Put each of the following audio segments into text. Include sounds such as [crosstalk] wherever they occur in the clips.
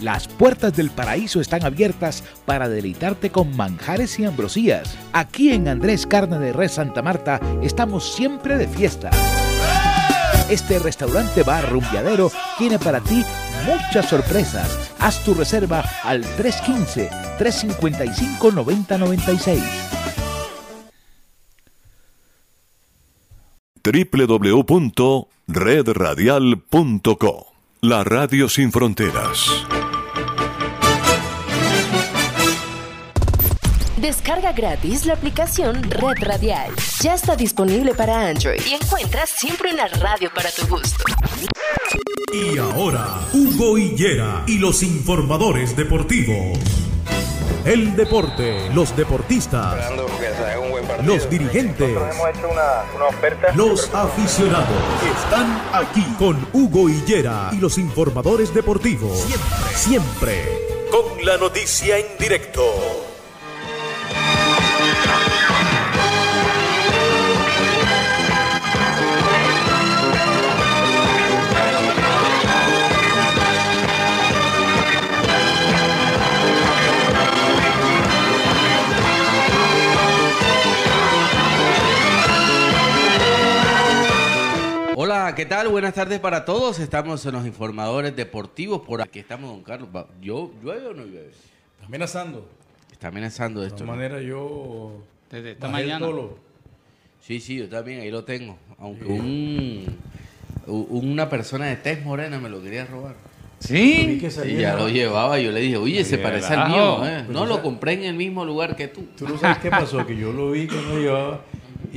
Las puertas del paraíso están abiertas para deleitarte con manjares y ambrosías. Aquí en Andrés Carne de Res Santa Marta estamos siempre de fiesta. Este restaurante bar rumbiadero tiene para ti muchas sorpresas. Haz tu reserva al 315-355-9096. www.redradial.co La Radio Sin Fronteras. Descarga gratis la aplicación Red Radial. Ya está disponible para Android y encuentras siempre una radio para tu gusto. Y ahora, Hugo Higuera y los informadores deportivos. El deporte, los deportistas, los dirigentes, los aficionados. Están aquí con Hugo Higuera y los informadores deportivos. Siempre, siempre, con la noticia en directo. Hola, ¿qué tal? Buenas tardes para todos. Estamos en los informadores deportivos. Por aquí estamos, don Carlos. ¿Yo, ¿Llueve o no llueve? Está amenazando. Está amenazando De esto. todas ¿no? maneras, yo. Desde esta mañana. Sí, sí, yo también, ahí lo tengo. Aunque un, una persona de tez morena me lo quería robar. Sí. que Y salía- ya lo llevaba. Yo le dije, oye, se parece al mío. ¿eh? Pues No, lo compré en el mismo lugar que tú. Tú no sabes qué pasó, que yo lo vi que no llevaba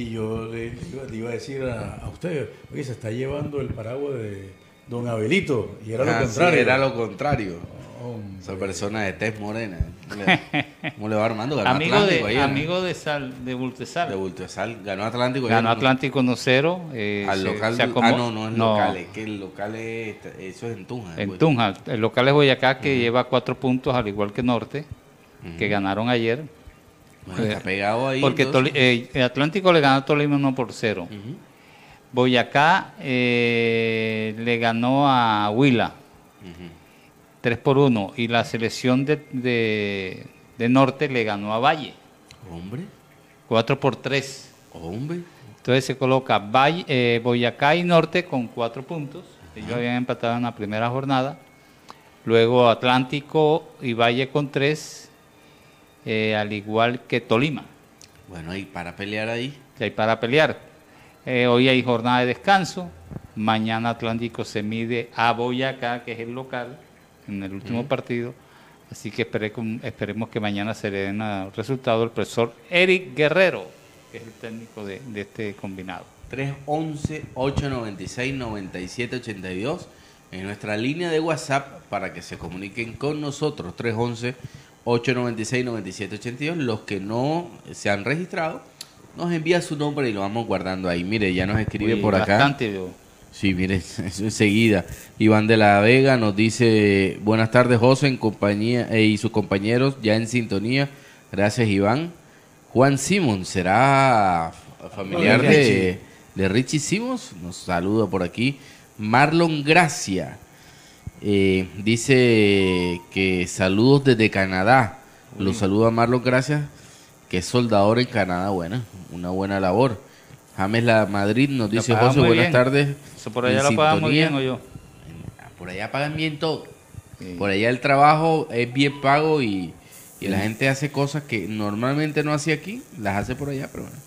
y yo le, iba- le iba a decir a, a usted, oye, se está llevando el paraguas de don Abelito. Y era lo Ah, sí, contrario. era lo contrario. Hombre. Esa persona de tez morena. ¿Cómo le, [laughs] cómo le va Armando? Ganó Amigo Atlántico de, ayer, ¿no? amigo de Sal, de Bultesal. De Bulto de Sal. Ganó Atlántico ayer, Ganó ¿no? Atlántico 1-0. eh, Al se- local. se ah, no, no es local. Es que el local es. Eso es en Tunja. En pues. Tunja. El local es Boyacá, que lleva cuatro puntos, al igual que Norte, que ganaron ayer. Bueno, está pegado ahí. Porque eh, el Atlántico le ganó a Tolima 1 por 0. Ujú. Boyacá eh, le ganó a Huila Ujú. 3 por 1. Y la selección de, de- de Norte le ganó a Valle Hombre. 4 por 3. Hombre. Entonces se coloca Valle- eh, Boyacá y Norte con cuatro puntos. Ellos habían empatado en la primera jornada. Luego Atlántico y Valle con tres, eh, al igual que Tolima. Bueno, y para pelear ahí. hay para pelear. Eh, hoy hay jornada de descanso. Mañana Atlántico se mide a Boyacá, que es el local, en el último partido. Así que espere- esperemos que mañana se le den el resultado el profesor Eric Guerrero, que es el técnico de, de este combinado. 311-896-9782 en nuestra línea de WhatsApp para que se comuniquen con nosotros. 311-896-9782. Los que no se han registrado, nos envía su nombre y lo vamos guardando ahí. Mire, ya nos escribe Uy, por acá. Bastante. Sí, mire, [laughs] eso enseguida. Iván de la Vega nos dice, buenas tardes José en compañía, eh, y sus compañeros ya en sintonía. Gracias Iván. Juan Simón, ¿será familiar Hola, de, Richie. de Richie Simons? Nos saluda por aquí. Marlon Gracia eh, dice que saludos desde Canadá. Los saluda Marlon Gracia, que es soldador en Canadá. Buena, una buena labor. James La Madrid nos dice José, buenas bien. tardes. Eso por allá lo pagan muy bien, o yo. Ah, Por allá pagan bien todo. Sí. Por allá el trabajo es bien pago y, y la gente hace cosas que normalmente no hace aquí, las hace por allá, pero bueno.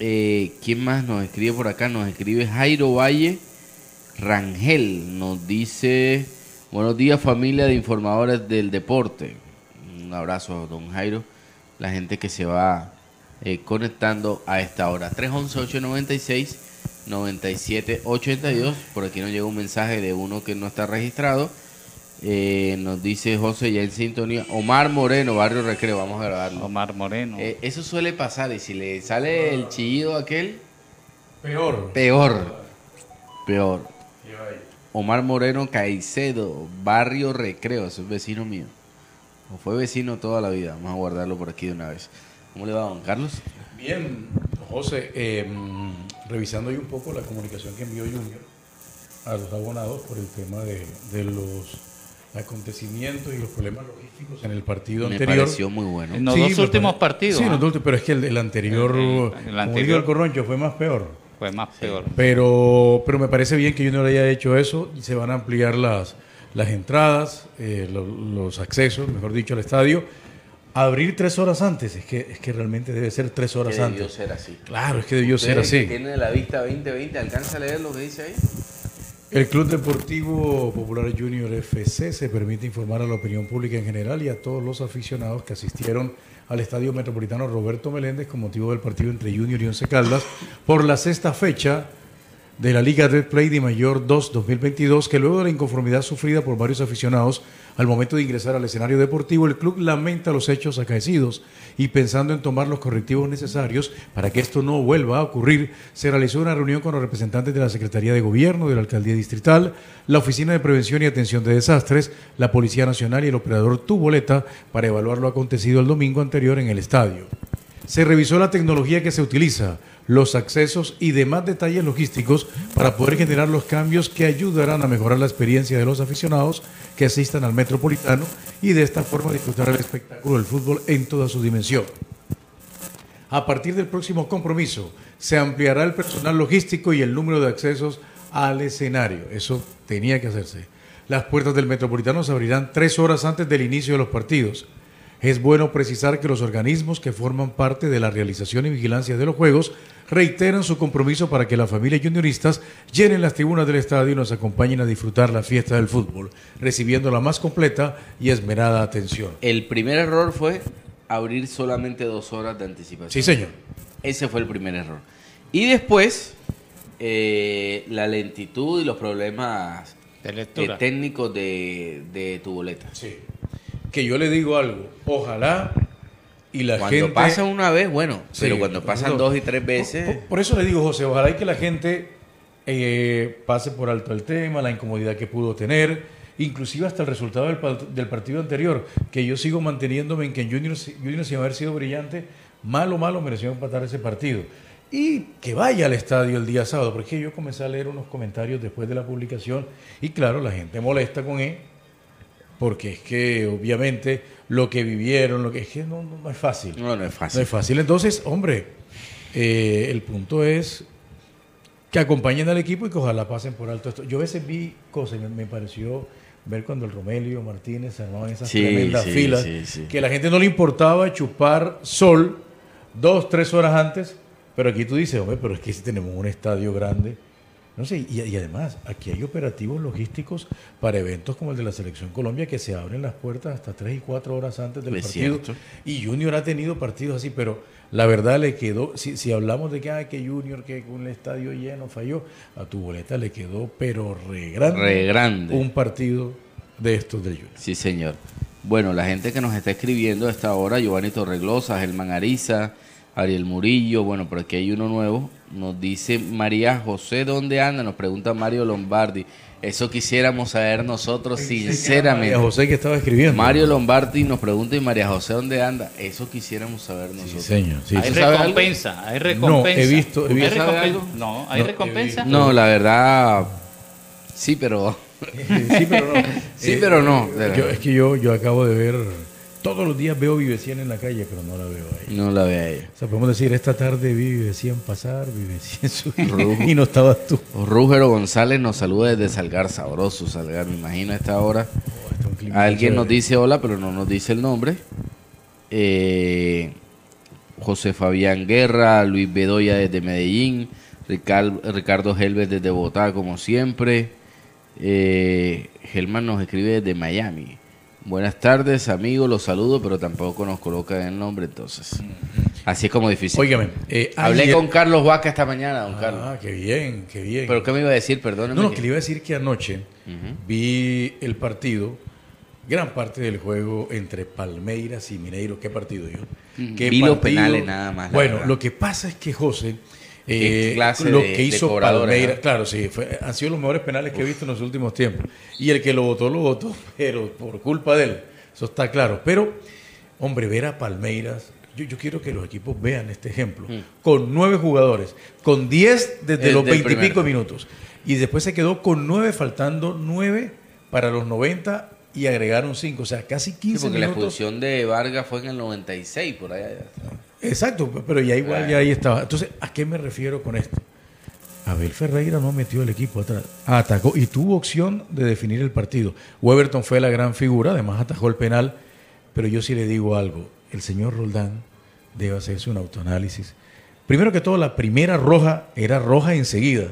Eh, ¿Quién más nos escribe por acá? Nos escribe Jairo Valle Rangel. Nos dice, buenos días familia de informadores del deporte. Un abrazo, don Jairo. La gente que se va eh, conectando a esta hora. 311-896-9782. Por aquí nos llega un mensaje de uno que no está registrado. Eh, nos dice José ya en sintonía. Omar Moreno, Barrio Recreo. Vamos a grabarlo. Omar Moreno. Eh, eso suele pasar y si le sale el chillido aquel, Peor. peor. Peor. Omar Moreno Caicedo, Barrio Recreo, ese es vecino mío. O fue vecino toda la vida. Vamos a guardarlo por aquí de una vez. ¿Cómo le va, don Carlos? Bien, José, eh, revisando ahí un poco la comunicación que envió Junior a los abonados por el tema de, de los acontecimientos y los problemas logísticos en el partido Me anterior. pareció muy bueno. En los Sí, dos me últimos partidos. Sí, los dos últimos, pero es que el, el anterior, El- el como dijo anterior. el Corroncho, fue más peor. Fue más peor. Pero, pero me parece bien que Junior haya hecho eso se van a ampliar las, las entradas, eh, lo- los accesos, mejor dicho, al estadio. Abrir tres horas antes, es que, es que realmente debe ser tres horas Que debió antes. ser así. Claro, es que debió ser que así. Tienen la vista 2020, ¿alcanza a leer lo que dice ahí? El Club Deportivo Popular Junior FC se permite informar a la opinión pública en general y a todos los aficionados que asistieron al Estadio Metropolitano Roberto Meléndez con motivo del partido entre Junior y Once Caldas por la sexta fecha de la Liga Red Play de Mayor 2 2022 que luego de la inconformidad sufrida por varios aficionados al momento de ingresar al escenario deportivo, el club lamenta los hechos acaecidos y pensando en tomar los correctivos necesarios para que esto no vuelva a ocurrir, se realizó una reunión con los representantes de la Secretaría de Gobierno, de la Alcaldía Distrital, la Oficina de Prevención y Atención de Desastres, la Policía Nacional y el operador Tuboleta para evaluar lo acontecido el domingo anterior en el estadio. Se revisó la tecnología que se utiliza, los accesos y demás detalles logísticos para poder generar los cambios que ayudarán a mejorar la experiencia de los aficionados que asistan al Metropolitano y de esta forma disfrutar el espectáculo del fútbol en toda su dimensión. A partir del próximo compromiso, se ampliará el personal logístico y el número de accesos al escenario. Eso tenía que hacerse. Las puertas del Metropolitano se abrirán tres horas antes del inicio de los partidos. Es bueno precisar que los organismos que forman parte de la realización y vigilancia de los Juegos reiteran su compromiso para que las familias junioristas llenen las tribunas del estadio y nos acompañen a disfrutar la fiesta del fútbol, recibiendo la más completa y esmerada atención. El primer error fue abrir solamente dos horas de anticipación. Sí, señor. Ese fue el primer error. Y después, eh, la lentitud y los problemas De eh, técnicos de, de tu boleta. Sí. Que yo le digo algo, ojalá y la Cuando gente... pasa una vez, bueno, Sí, pero cuando pasan dos y tres veces, por- por eso le digo, José, ojalá y que la gente eh, pase por alto el tema, la incomodidad que pudo tener, inclusive hasta el resultado del partido anterior, que yo sigo manteniéndome en que en Junior, Junior sin haber sido brillante, malo, malo mereció empatar ese partido. Y que vaya al estadio el día sábado, porque yo comencé a leer unos comentarios después de la publicación y claro, la gente molesta con él, porque es que obviamente lo que vivieron, lo que es que no, no- no es fácil. no, no es No fácil. es fácil. Entonces, hombre, eh, el punto es que acompañen al equipo y que ojalá pasen por alto esto. Yo a veces vi cosas, me, me pareció ver cuando el Romelio Martínez se armaban esas Sí, tremendas sí, filas, sí. que a la gente no le importaba chupar sol dos, tres horas antes, pero aquí tú dices, hombre, pero es que si tenemos un estadio grande. No sé, y, y además, aquí hay operativos logísticos para eventos como el de la Selección Colombia que se abren las puertas hasta tres y cuatro horas antes del Es partido. cierto. Y Junior ha tenido partidos así, pero la verdad le quedó, si, si hablamos de que, ah, que Junior, que con el estadio lleno falló, a tu boleta le quedó, pero re grande, Re grande. un partido de estos del Junior. Sí, señor. Bueno, la gente que nos está escribiendo a esta hora, Giovanni Torreglosa, Germán Ariza, Ariel Murillo, bueno, por aquí hay uno nuevo, nos dice María José, ¿dónde anda? Nos pregunta Mario Lombardi. Eso quisiéramos saber nosotros, sinceramente. María José que estaba escribiendo. Mario Lombardi nos pregunta, ¿y María José dónde anda? Eso quisiéramos saber Sí, nosotros. señor. sí, hay sí. ¿Usted sabe recompensa, hay recompensa. he visto- he ¿Hay visto- ¿Sabe recompensa? algo? No, hay No, he recompensa. visto- No, la verdad, sí, pero... [laughs] sí, pero no. [laughs] Sí, pero no. yo- es que yo, yo acabo de ver, todos los días veo Vivecien en la calle, pero no la veo ahí. No la ve a ella. O sea, podemos decir, esta tarde vi Vivecien pasar, Vivecien subir, Rujo. [laughs] y no estabas tú. Rúgero González nos saluda desde Salgar, sabroso Salgar, me imagino a esta hora. Oh, está Alguien nos dice hola, pero no nos dice el nombre. Eh, José Fabián Guerra, Luis Bedoya desde Medellín, Rical- Ricardo Helves desde Bogotá, como siempre. Eh, Gelman nos escribe desde Miami. Buenas tardes, amigos, los saludo, pero tampoco nos coloca el nombre, entonces. Así es como difícil. Óigame, eh, Hablé ayer- con Carlos Vaca esta mañana, don Carlos. Ah, qué bien, qué bien. ¿Pero qué me iba a decir? Perdóneme. no, no, que- que le iba a decir que anoche vi el partido, gran parte del juego entre Palmeiras y Mineiro. ¿Qué partido yo? ¿Qué Vi los partido? penales nada más, Bueno, verdad. lo que pasa es que José, eh, lo de- que hizo Palmeiras, claro, sí, fue- han sido los mejores penales que he visto en los últimos tiempos. Y el que lo votó, lo votó, [laughs] pero por culpa de él. Eso está claro. Pero, hombre, ver a Palmeiras. Yo, yo quiero que los equipos vean este ejemplo. Con nueve jugadores, con diez desde El los veintipico minutos. Y después se quedó con nueve, faltando nueve para los 90 y agregaron 5, o sea, casi 15 Sí, porque la expulsión de Vargas fue en el 96, por allá. Exacto, pero ya igual ya ahí estaba. Entonces, ¿a qué me refiero con esto? Abel Ferreira no metió el equipo atrás, atacó y tuvo opción de definir el partido. Weberton fue la gran figura, además atajó el penal, pero yo sí le digo algo, el señor Roldán debe hacerse un autoanálisis. Primero que todo, la primera roja era roja enseguida.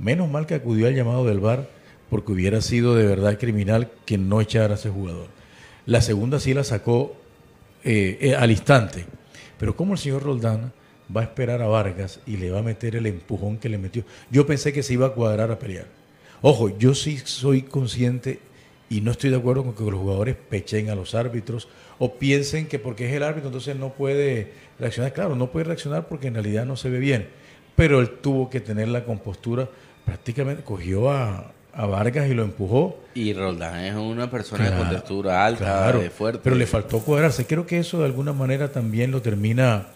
Menos mal que acudió al llamado del VAR, porque hubiera sido de verdad criminal que no echara a ese jugador. La segunda sí la sacó eh, eh, al instante. Pero como el señor Roldán va a esperar a Vargas y le va a meter el empujón que le metió. Yo pensé que se iba a cuadrar a pelear. Ojo, yo sí soy consciente y no estoy de acuerdo con que los jugadores pechen a los árbitros o piensen que porque es el árbitro entonces no puede reaccionar. Claro, no puede reaccionar porque en realidad no se ve bien. Pero él tuvo que tener la compostura. Prácticamente cogió a, a Vargas y lo empujó. Y Roldán es una persona Claro, con textura alta, claro, de fuerte. Pero le faltó cuadrarse. Creo que eso de alguna manera también lo termina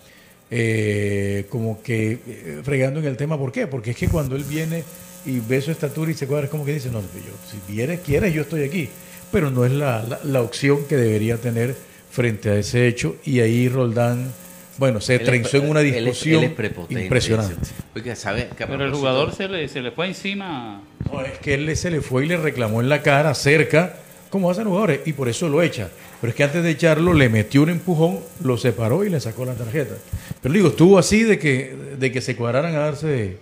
eh, como que eh, fregando en el tema. ¿Por qué? Porque es que cuando él viene y ve su estatura y se cuadra, es como que dice, no, yo, si vienes, quieres, yo estoy aquí. Pero no es la, la, la opción que debería tener frente a ese hecho. Y ahí Roldán, bueno, se trenzó en una él es- discusión él es prepotente, impresionante. Porque sabe Pero el jugador se le, se le fue encima. No, es que él se le fue y le reclamó en la cara cerca, como hacen los jugadores, y por eso lo echa. Pero es que antes de echarlo le metió un empujón, lo separó y le sacó la tarjeta. Pero digo, estuvo así de que, de que se cuadraran a darse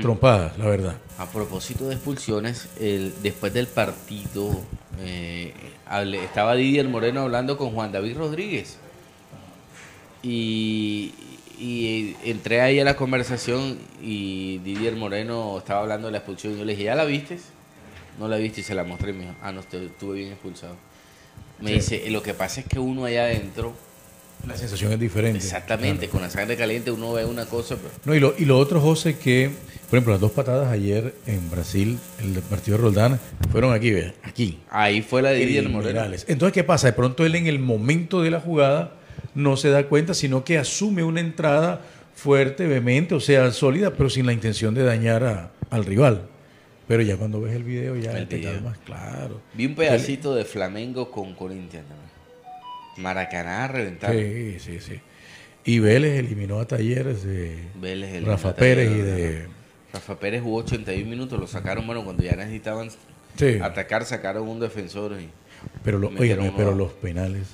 trompadas, la verdad. A propósito de expulsiones, el, después del partido eh, hablé- estaba Didier Moreno hablando con Juan David Rodríguez. Y, y entré ahí a la conversación y Didier Moreno estaba hablando de la expulsión. Y yo le dije, ¿ya la viste? No la viste y se la mostré y me dijo, ah, no, estu- estuve bien expulsado. Me dice, lo que pasa es que uno allá adentro, La sensación es diferente. exactamente, con la sangre caliente uno ve una cosa, pero No, y, lo, y lo otro, José, que, por ejemplo, las dos patadas ayer en Brasil, el partido de Roldán, fueron aquí, vea, aquí. ahí fue la de Didier Moreno. Entonces, ¿qué pasa? De pronto él en el momento de la jugada no se da cuenta, sino que asume una entrada fuerte, vehemente, o sea, sólida, pero sin la intención de dañar a- al rival. Pero ya cuando ves el video ya El te video. calmas, claro. Vi un pedacito de Flamengo con Corinthians también. Maracaná a reventar. Sí, sí, sí. Y Vélez eliminó a Talleres de Vélez, Rafa Pérez y de... Rafa Pérez jugó 81 minutos, lo sacaron, bueno, cuando ya necesitaban Sí, atacar, sacaron un defensor. Y pero, lo, pero los penales...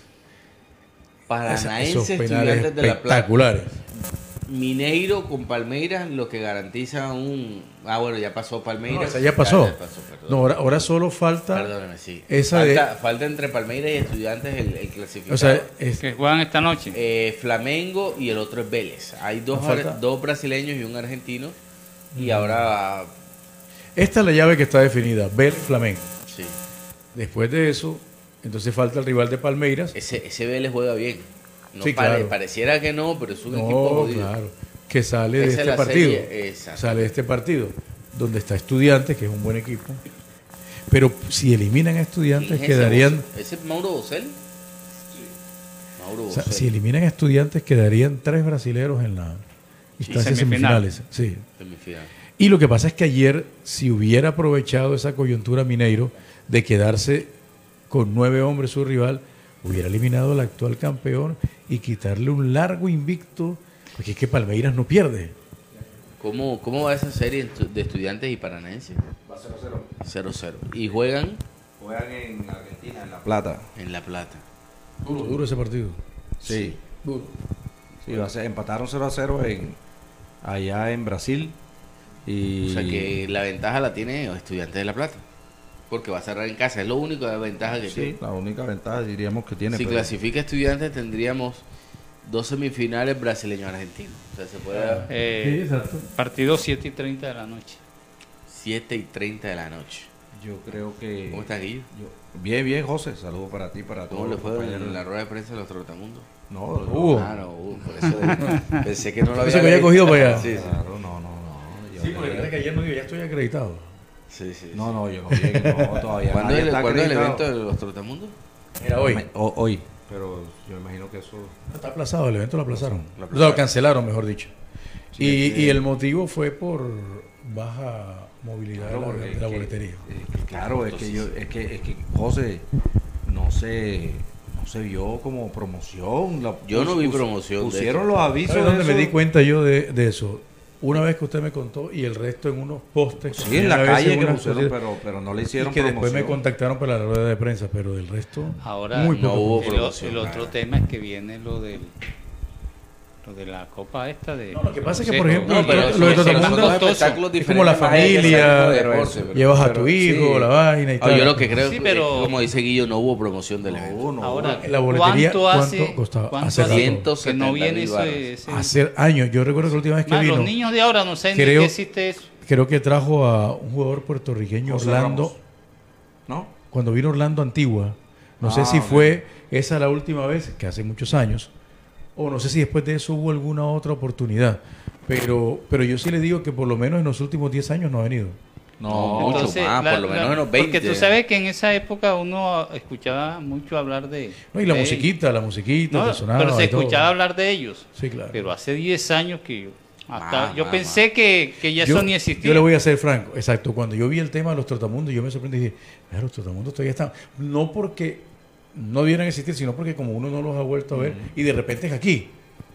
Paranaense, esos estudiantes de la Plata. espectaculares. Mineiro con Palmeiras, lo que garantiza un... Ah, bueno, ya pasó Palmeiras. No, esa ya pasó. Ya pasó, perdón. No, ahora, ahora solo falta... Perdóname, sí. esa de- falta, entre Palmeiras y Estudiantes el, el clasificado. O sea, es- Que juegan esta noche. Eh, Flamengo y el otro es Vélez. Hay dos, No falta- dos brasileños y un argentino. Y ahora, esta es la llave que está definida, Vélez Flamengo. sí, Después de eso, entonces falta el rival de Palmeiras. ese, ese Vélez juega bien. No Sí, pare- claro. Pareciera que no, pero es un equipo jodido. claro. Que sale de Esa este partido. Sale de este partido. Donde está Estudiantes, que es un buen equipo. Pero si eliminan a ¿Quién Estudiantes, es quedarían. ¿Ese es Mauro Bocel? Mauro o sea, Bocel. si eliminan a Estudiantes, quedarían tres brasileros en la instancia semifinal. semifinales. Sí. Semifinal. Y lo que pasa es que ayer, si hubiera aprovechado esa coyuntura Mineiro de quedarse con nueve hombres su rival, hubiera eliminado al actual campeón y quitarle un largo invicto, porque es que Palmeiras no pierde. ¿Cómo, ¿Cómo va esa serie de estudiantes y paranaenses? Va 0-0. 0-0. Y juegan Juegan en Argentina, en La Plata. en La Plata. Duro, duro ese partido. Sí. Duro. Sí, va a ser- empataron 0 a 0 en, allá en Brasil. Y O sea que la ventaja la tiene Estudiantes de La Plata. Porque va a cerrar en casa. Es lo único de ventaja que sí, tiene. la única ventaja diríamos que tiene. Si pero- clasifica Estudiantes tendríamos dos semifinales brasileños-argentinos. O sea, se puede dar Eh, exacto. partido 7 y 30 de la noche. 7 y 30 de la noche. Yo creo que. ¿Cómo estás, Guillo? yo- bien, bien, José. Saludos para ti, para ¿Cómo todos. le los fue en la rueda de prensa de los Trotamundos? No. Ah, no, uh, por eso pensé que no lo Eso había que había leído. cogido para [laughs] allá. Sí, sí. Claro, no, no, no. Yo Sí, no- porque recuerda que ayer no digo, ya estoy acreditado. Sí, sí, No, no, yo no no, [laughs] todavía. ¿Cuándo es el, cuándo evento de los Trotamundos? Era hoy. Hoy. Pero yo imagino que eso. Está aplazado, el evento lo aplazaron. Lo aplazaron. cancelaron, mejor dicho. Sí, y, y el motivo fue por baja movilidad Claro, de la, porque de es la que- boletería. es que, claro, es que yo, es que, es que José no se, no se vio como promoción. la- Yo no vi promoción Pusieron los avisos. ¿Sabes dónde de me di cuenta yo de, de eso? Una vez que usted me contó y el resto en unos postes. Sí, en la calle que pusieron, pero, pero no le Y hicieron que después me promoción. contactaron para la rueda de prensa, pero del resto. Ahora muy no poco. hubo el, promoción, el otro tema es que viene lo del lo de la copa esta de No, lo que pasa es que, Sí, por ejemplo, No, pero lo de dos costoso. espectáculos es como la familia, deporte, pero- llevas a tu sí. hijo, la vaina y Ah, tal. yo lo que creo Sí, que, pero- como dice Guillo, no hubo promoción del evento. No, no, Ahora, La boletería, ¿cuánto ¿cuánto hace, costaba? cuánto Hace hace que 170 no viene ese, ese- Hace años, yo recuerdo que la última vez que Más, vino, los niños de ahora no saben ni creo- que existe eso. creo que trajo a un jugador puertorriqueño, José Orlando, Ramos. ¿No? cuando vino Orlando Antigua. No sé Ah, si ok. fue esa la última vez, que hace muchos años, o no sé si después de eso hubo alguna otra oportunidad. Pero, pero yo sí le digo que por lo menos en los últimos 10 años no ha venido. No, mucho más, la- por lo la- menos en los 20. Porque tú sabes que en esa época uno escuchaba mucho hablar de. No, y la de musiquita, la musiquita, ellos. que No, sonaba pero se todo. escuchaba hablar de ellos. Sí, claro. Pero hace 10 años que. Hasta, Más, yo más, pensé que, que ya yo, eso ni existía. yo le voy a ser franco, exacto. Cuando yo vi el tema de los trotamundos, yo me sorprendí y dije, "Mira, los trotamundos todavía están. No porque no debieran existir, sino porque como uno no los ha vuelto a ver, y de repente es aquí.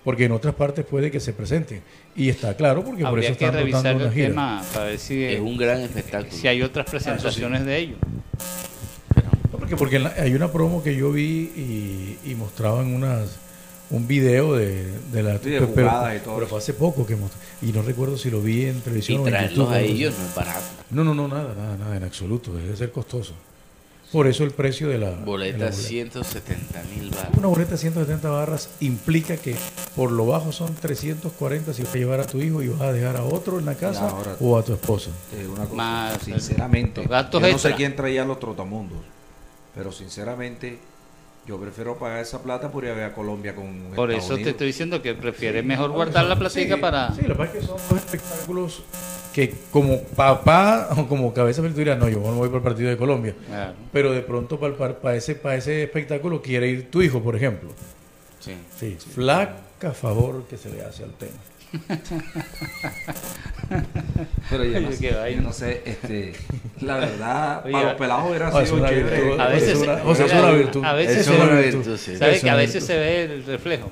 Porque en otras partes puede que se presenten. Y está claro, porque por eso que están revisar rotando una el gira. tema para ver si, Es un gran espectáculo. si hay otras presentaciones de ellos. No, porque porque la- hay una promo que yo vi y, y mostraban unas un video de, de la Sí, de pero, y todo pero fue hace poco que mostró y no recuerdo si lo vi en Y televisión o en traerlos YouTube, a ellos no es barato. No, no, no, nada, nada, nada, en absoluto. Debe ser costoso. Por eso el precio de la de la Boleta 170 mil barras. Una boleta de 170 barras implica que por lo bajo son 340 si vas a llevar a tu hijo y vas a dejar a otro en la casa ahora- o a tu esposa. Digo una cosa, Más, sinceramente, yo no sé quién traía los trotamundos, pero sinceramente yo prefiero pagar esa plata por ir a ver a Colombia con Por Estados eso te estoy diciendo que prefieres mejor guardar la platica Sí, para... Sí, lo que pasa es que son dos espectáculos que como papá o [laughs] como cabeza tú dirás, no, yo no voy para el partido de Colombia. Claro. Pero de pronto para, para, para ese, para ese espectáculo quiere ir tu hijo, por ejemplo. Sí. Sí, flaca favor que se le hace al tema. [laughs] Pero yo no, sé, yo vaina. no sé, este, la verdad, Oye, para los pelados hubiera Ah, es sido una chévere. virtud. A veces es una, o sea, es una virtud. a veces Es una una virtud. virtud, sí. ¿Sabes Es que a una veces virtud. se ve el reflejo?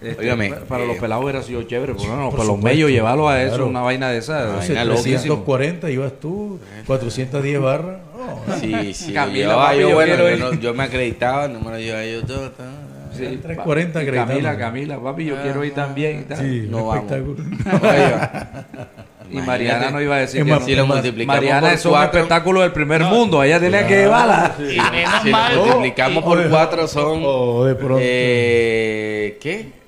Este, Óigame, para los eh, pelados hubiera sido chévere, porque no, por para los medios llevarlo a eso, claro. una vaina de esa. Venga, loquísimo. 340 ibas tú, 410 barras. No, Sí, sí. Camila, yo, yo, yo bueno, yo, no- yo me acreditaba, no me lo llevaba yo todo. todo. Sí, 340 pa- y acreditado. Camila, Camila, papi, yo quiero ir también y tal. Sí, No vamos. Oiga, [laughs] Y Mariana no iba a decir Es que más, no. si lo multiplicamos Mariana por es un cuatro, espectáculo del primer mundo, ella tenía que llevarla. Y menos si lo mal... multiplicamos por cuatro son... O de pronto. Eh, ¿Qué?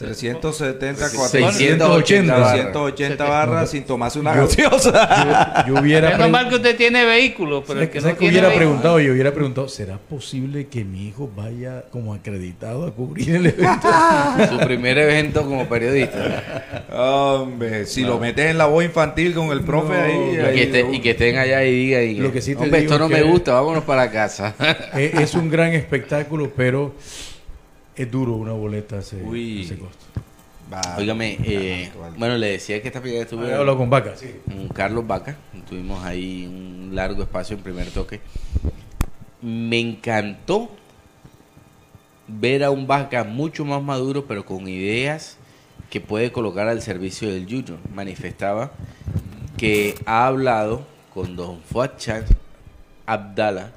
370, 680 barras. barras. 380 barras sin tomarse una Yo- gaseosa. Yo hubiera Menos pregun- mal que usted tiene vehículo, pero el ¿Sabes que no tiene hubiera vehículo- preguntado? Yo hubiera preguntado, ¿será posible que mi hijo vaya como acreditado a cubrir el evento? [laughs] Su primer evento como periodista. Hombre, si lo metes en la voz infantil con el profe No, ahí. Y ahí que, esté- y que estén allá y digan, y Lo que sí te hombre, digo esto no que- me gusta, vámonos para casa. [laughs] es, es un gran espectáculo, pero es duro una boleta ese, Uy. ese costo. Va, Óigame, eh, alto. bueno, le decía que esta primera estuve Había hablado con Vaca, sí. con Carlos Vaca, tuvimos ahí un largo espacio en primer toque. Me encantó ver a un Vaca mucho más maduro, pero con ideas que puede colocar al servicio del Junior. Manifestaba que ha hablado con don Fuad Abdala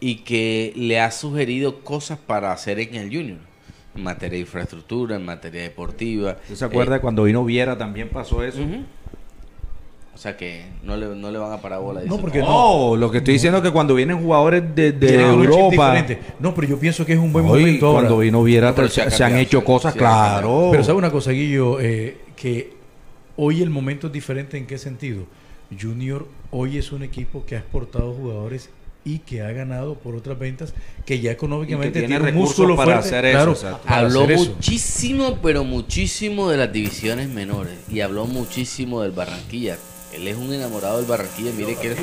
y que le ha sugerido cosas para hacer en el Junior. En materia de infraestructura, en materia deportiva. ¿Usted se acuerda Eh, cuando vino Viera también pasó eso? O sea que no le, no le van a parar bola. No, porque No, lo que estoy diciendo es que cuando vienen jugadores de, de Europa. diferente. No, pero yo pienso que es un buen Hoy, momento ahora. cuando vino Viera, No, se, se ha se han hecho cosas, claro. Pero sabe una cosa, Guillo, Eh, que hoy el momento es diferente en qué sentido. Junior hoy es un equipo que ha exportado jugadores y que ha ganado por otras ventas que ya económicamente Y que tiene un recursos músculo para fuerte, hacer eso, claro, exacto. para Habló hacer eso. muchísimo, pero muchísimo de las divisiones menores. Y habló muchísimo del Barranquilla. Él es un enamorado del Barranquilla. Mire que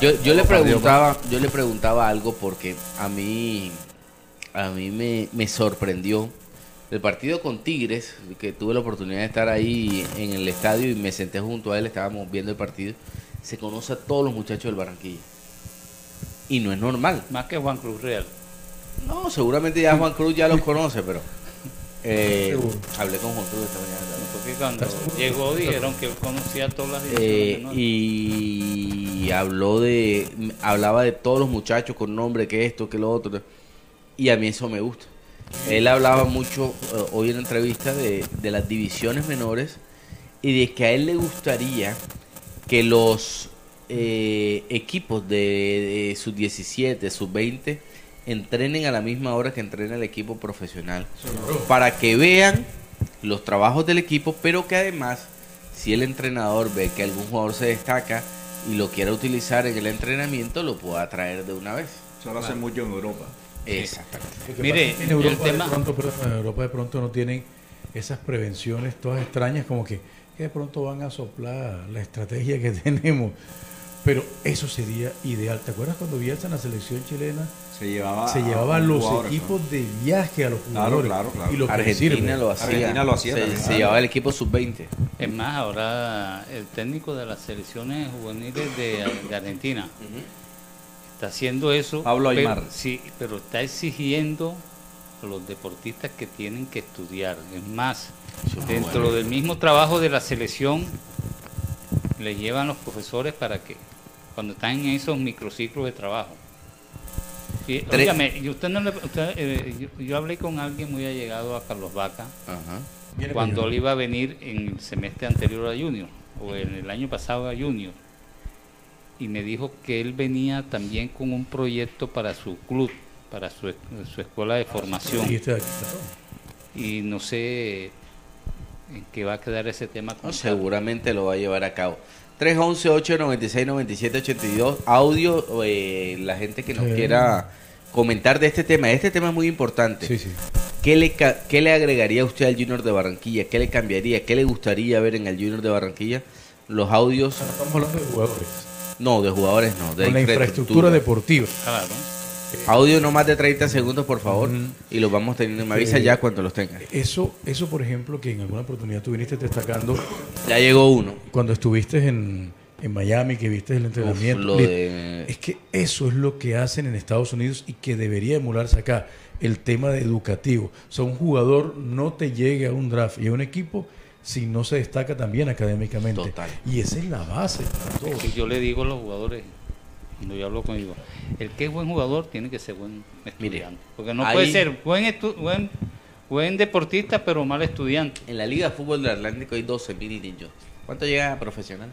yo, yo le preguntaba, yo le preguntaba algo porque a mí, a mí me, me sorprendió El partido con Tigres, que tuve la oportunidad de estar ahí en el estadio y me senté junto a él, estábamos viendo el partido, se conoce a todos los muchachos del Barranquilla. Y no es normal. Más que Juan Cruz Real. No, seguramente ya Juan Cruz ya los [laughs] conoce, pero eh, hablé con Juan Cruz esta mañana. Porque cuando llegó dijeron que él conocía todas las Eh, y habló de hablaba de todos los muchachos con nombre que esto que lo otro y a mí eso me gusta él hablaba mucho eh, hoy en la entrevista de, de las divisiones menores y de que a él le gustaría que los eh, equipos de, de sus 17 sus 20 entrenen a la misma hora que entrena el equipo profesional para que vean los trabajos del equipo, pero que además, si el entrenador ve que algún jugador se destaca y lo quiera utilizar en el entrenamiento, lo pueda traer de una vez. Eso lo hace mucho en Europa. Exactamente. Mire, en Europa, el tema- de pronto, en Europa de pronto no tienen esas prevenciones todas extrañas, como que, que de pronto van a soplar la estrategia que [laughs] tenemos. Pero eso sería ideal. ¿Te acuerdas cuando Bielsa en la selección chilena Se llevaba, se llevaba a los equipos de viaje a los jugadores? claro, claro. Y lo que Argentina lo hacía. Argentina lo hacía Se, también, se claro. llevaba el equipo sub-20. Es más, ahora el técnico de las selecciones juveniles de, de Argentina está haciendo eso. Pablo pero- Aymar. sí, pero está exigiendo a los deportistas que tienen que estudiar. Es más, dentro del mismo trabajo de la selección, le llevan los profesores para que, cuando están en esos microciclos de trabajo. Y, Tre- óigame, y usted no le- usted, eh, yo, yo hablé con alguien muy allegado a Carlos Vaca Ajá. Cuando él iba a venir en el semestre anterior a Junior o en el año pasado a Junior y me dijo que él venía también con un proyecto para su club, para su, es- su escuela de formación claro. y no sé en qué va a quedar ese tema con No, seguramente lo va a llevar a cabo. 311-896-9782. Audio, eh, la gente que nos Sí. quiera comentar de este tema. Este tema es muy importante. Sí, sí. ¿Qué le, ¿Qué le agregaría usted al Junior de Barranquilla? ¿Qué le cambiaría? ¿Qué le gustaría ver en el Junior de Barranquilla? Los audios, Estamos hablando de jugadores. no, de jugadores no, de Con la infraestructura deportiva. Claro. Audio no más de 30 segundos, por favor, y los vamos teniendo. Me avisa Sí. ya cuando los tenga. Eso, eso, por ejemplo, que en alguna oportunidad tú viniste destacando Ya llegó uno. cuando estuviste en, en Miami, que viste el entrenamiento. lo de- Es que eso es lo que hacen en Estados Unidos y que debería emularse acá. El tema de educativo. O sea, un jugador no te llegue a un draft y a un equipo si no se destaca también académicamente. Total. Y esa es la base para todo. Que yo le digo a los jugadores, cuando yo hablo conmigo, el que es buen jugador tiene que ser buen estudiante. Porque no ahí- puede ser buen, estu- buen, buen deportista, pero mal estudiante. En la Liga de Fútbol del Atlántico hay 12 mil niños. ¿Cuánto llega a profesional?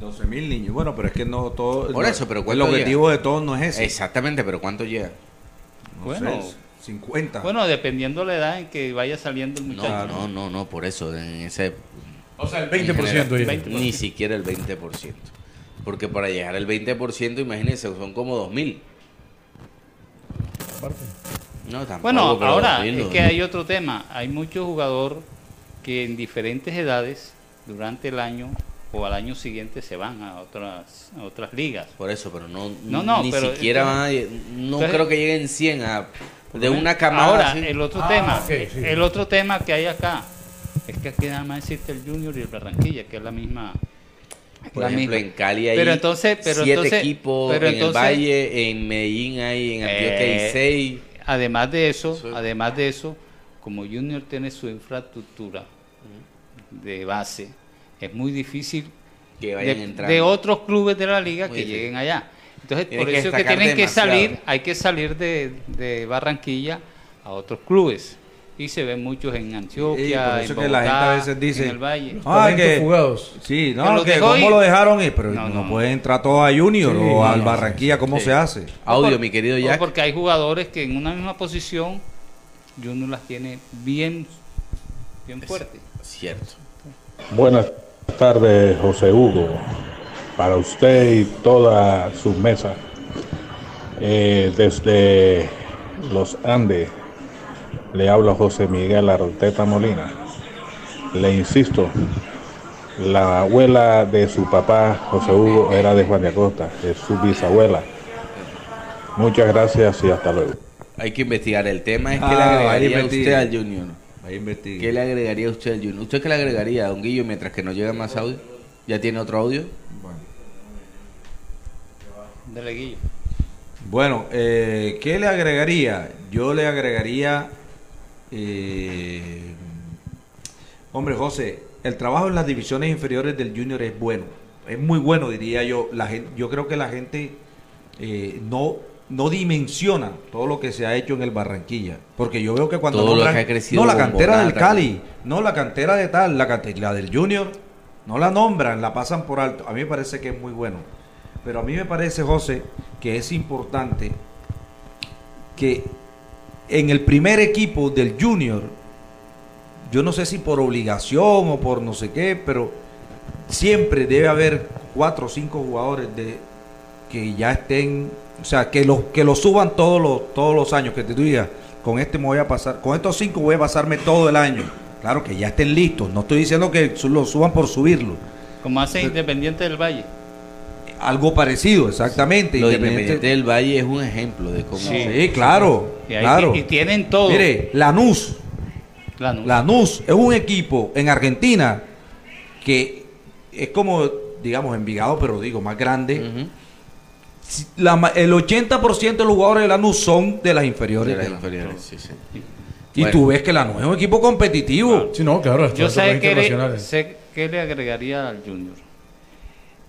12 mil niños. Bueno, pero es que no todo. Por no- eso, pero el ¿cuánto objetivo de todos no es ese. Exactamente, pero ¿cuánto llega? No Bueno. sé, 50. Bueno, dependiendo la edad en que vaya saliendo el No, muchacho. no, no, no, por eso, en ese... O sea, el en 20% general, ya. 20%. Ni siquiera el 20%. Porque para llegar al 20%, imagínense, son como 2.000. Aparte. No, tampoco, Bueno, ahora 2.000 es que hay otro tema. Hay muchos jugadores que en diferentes edades, durante el año o al año siguiente, se van a otras, a otras ligas. Por eso, pero no, No, no, ni pero siquiera van a... No Entonces- creo que lleguen 100 a... De una camada Ahora, así. el otro Ah, tema, ok, sí. el otro tema que hay acá es que aquí nada más existe el Junior y el Barranquilla, que es la misma. Por la ejemplo, misma. en Cali hay Pero entonces- pero siete entonces- equipos, pero en entonces- el Valle, en Medellín hay, en Antioquia hay Eh, seis. Además de eso, además de eso, como Junior tiene su infraestructura de base, es muy difícil Que vayan de, otros clubes de la liga Muy que difícil. lleguen allá. Entonces, por que eso es que tienen que salir, hay que salir de, de Barranquilla a otros clubes. Y se ven muchos en Antioquia, eso en que la gente a Bogotá, veces dice, en el Valle. Ah, que- fugados. Sí, Que no, los que dejó cómo ir. lo dejaron ir, pero No, no, no. pueden entrar todos a Junior Sí, o al no, Barranquilla, ¿cómo Sí. se hace? Audio, por- mi querido Jack. Porque hay jugadores que en una misma posición Junior las tiene bien, bien fuerte. Cierto. Buenas tardes, José Hugo, para usted y toda su mesa. Eh, desde los Andes le habla José Miguel Arteta Molina. Le insisto, la abuela de su papá, José Hugo, era de Juan de Acosta, es su bisabuela. Muchas gracias y hasta luego. Hay que investigar. El tema es que Ah, le que agregaría usted al Junior. ¿Qué le agregaría usted al Junior? ¿Usted qué le agregaría a Don Guillo mientras que no llega más audio? ¿Ya tiene otro audio? Bueno. Dele, Guillo. Bueno, eh, ¿qué le agregaría? Yo le agregaría, eh, hombre José, el trabajo en las divisiones inferiores del Junior es bueno, es muy bueno diría yo. La gente, yo creo que la gente eh, no no dimensiona todo lo que se ha hecho en el Barranquilla, porque yo veo que cuando Todo lo nombran- que ha crecido no la cantera del. Cali, no la cantera de tal, la cantera del Junior, no la nombran, la pasan por alto. A mí me parece que es muy bueno. Pero a mí me parece, José, que es importante que en el primer equipo del Junior, yo no sé si por obligación o por no sé qué, pero siempre debe haber cuatro o cinco jugadores de que ya estén, o sea, que los que lo suban todos los todos los años, que te digas, con este me voy a pasar, con estos cinco voy a pasarme todo el año. Claro que ya estén listos, no estoy diciendo que su- lo suban por subirlo. Como hace Independiente del Valle. Algo parecido, exactamente. Lo de Independiente- Independiente del Valle es un ejemplo de cómo... Sí, claro, Y, ahí- claro. y tienen todo. Mire, Lanús, Lanús. Lanús es un equipo en Argentina que es como, digamos, Envigado, pero digo, más grande. Ujú. Si- la el 80% de los jugadores de Lanús son de las inferiores. De las de inferiores, sí, sí. Y Bueno. tú ves que Lanús es un equipo competitivo. Sí, no, claro. Yo sé que, le, sé que le agregaría al Junior.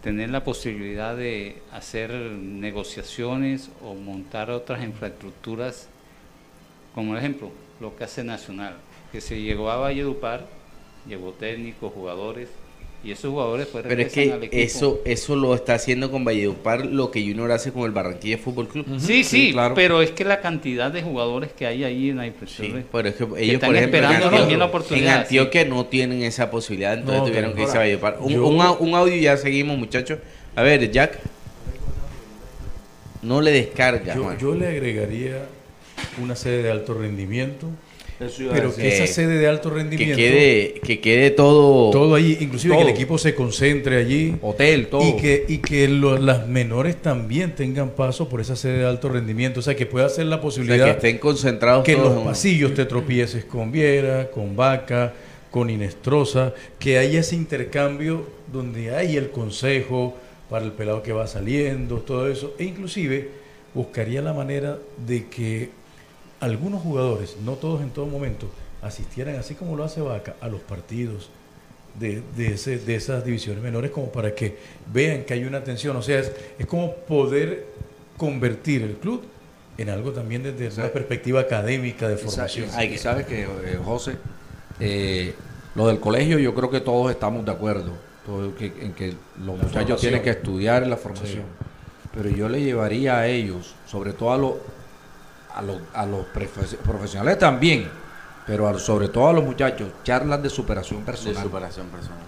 Tener la posibilidad de hacer negociaciones o montar otras infraestructuras, como por ejemplo lo que hace Nacional, que se llegó a Valledupar, llevó técnicos, jugadores, y esos jugadores pues Pero es al que equipo. eso, eso lo está haciendo con Valledupar lo que Junior hace con el Barranquilla Fútbol Club. Sí, sí, claro. pero es que la cantidad de jugadores que hay ahí en la Sí, infraestructura. pero es que ellos, están por ejemplo, en esperando Antioquia, también la oportunidad, en Antioquia no tienen esa posibilidad, entonces No, tuvieron que irse a Valledupar. Un, yo- un au- un audio y ya seguimos, muchachos. A ver, Jack. No le descarga, Yo, yo le agregaría una sede de alto rendimiento, pero que esa Eh, sede de alto que rendimiento, quede, que quede todo, todo allí, inclusive que el equipo se concentre allí. Hotel, todo. Y que, y que lo- las menores también tengan paso por esa sede de alto rendimiento. O sea, que pueda ser la o sea, posibilidad que estén concentrados que en todos los pasillos te tropieces con Viera, con Vaca, con Inestrosa, que haya ese intercambio donde hay el consejo para el pelado que va saliendo, todo eso. E inclusive buscaría la manera de que algunos jugadores, no todos en todo momento, asistieran, así como lo hace Vaca, a los partidos de, de, ese- de esas divisiones menores, como para que vean que hay una atención. O sea, es, es como poder convertir el club en algo también desde una perspectiva académica de formación. Hay que sabes que, eh, José, eh, lo del colegio yo creo que todos estamos de acuerdo, todo que- en que los muchachos formación. tienen que estudiar en la formación. Pero yo le llevaría a ellos, sobre todo a los a los, a los profesionales también, pero a- sobre todo a los muchachos, charlas de superación de personal. superación personal.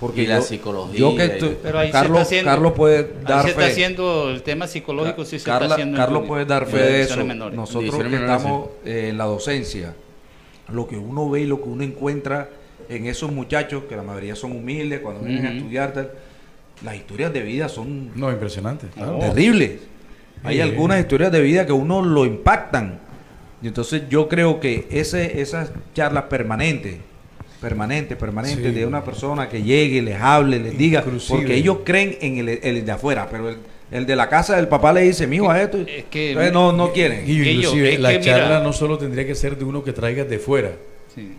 Porque Y la yo- psicología Yo que estoy- Pero ahí se Carlos, está haciendo- Carlos puede Ahí dar se está fe. haciendo el tema psicológico, sí se Carla- está haciendo. en Carlos puede dar fe de eso. menores. Nosotros que estamos eh, en la docencia, lo que uno ve y lo que uno encuentra en esos muchachos, que la mayoría son humildes, cuando vienen a estudiar, tal, las historias de vida son No, impresionante. claro. terribles. Hay algunas historias de vida que uno lo impactan. Y entonces yo creo que ese, esas charlas permanentes, permanentes, permanentes, Sí. de una persona que llegue, les hable, les diga, porque ellos creen en el, el de afuera, pero el, el de la casa del papá le dice, mijo, a esto, Es que- entonces no, no quieren. Y inclusive es la que mira- charla no solo tendría que ser de uno que traigas de fuera, Sí.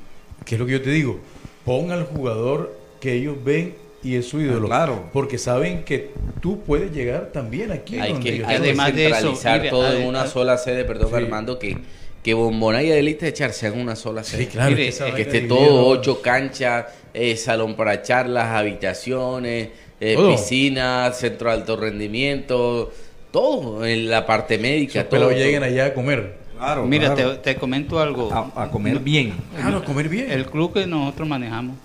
que es lo que yo te digo, pon al jugador que ellos ven y es su ídolo, Ah, claro. porque saben que tú puedes llegar también aquí. Hay donde que, ellos hay que Además de eso, centralizar mire, todo en una sola sede, perdón Sí. Armando, que, que Bombona y Adelita de Echar sean una sola sede. Sí, claro. Mire, es que, que vaina esté todo, ¿no? ocho canchas, eh, salón para charlas, habitaciones, eh, piscina, centro de alto rendimiento, todo, en la parte médica, pelados todo. lleguen allá a comer. Claro, Mira, claro. te, te comento algo. a, a comer bien. Claro, a comer bien. El club que nosotros manejamos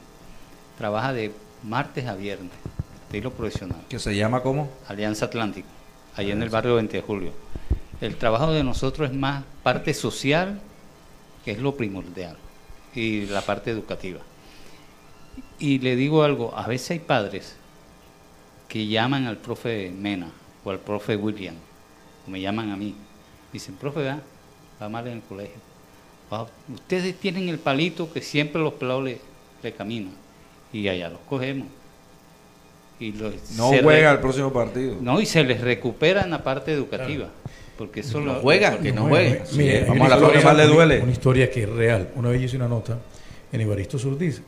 trabaja de martes a viernes, estilo profesional. Que se llama como Alianza Atlántico, allá en el barrio 20 de julio. El trabajo de nosotros es más parte social, que es lo primordial, y la parte educativa. Y le digo algo, a veces hay padres que llaman al profe Mena o al profe William, o me llaman a mí, dicen, profe, va, va mal en el colegio. "Ah, ustedes tienen el palito que siempre los pelados le, le caminan y allá los cogemos. Y los- No juega el próximo partido. No, y se les recupera en la parte educativa. Porque eso No lo- juega, que no juegue. eh, mire, Sí, vamos a la historia- próxima, le una- duele. Una historia que es real. Una vez yo hice una nota en Evaristo Surdiz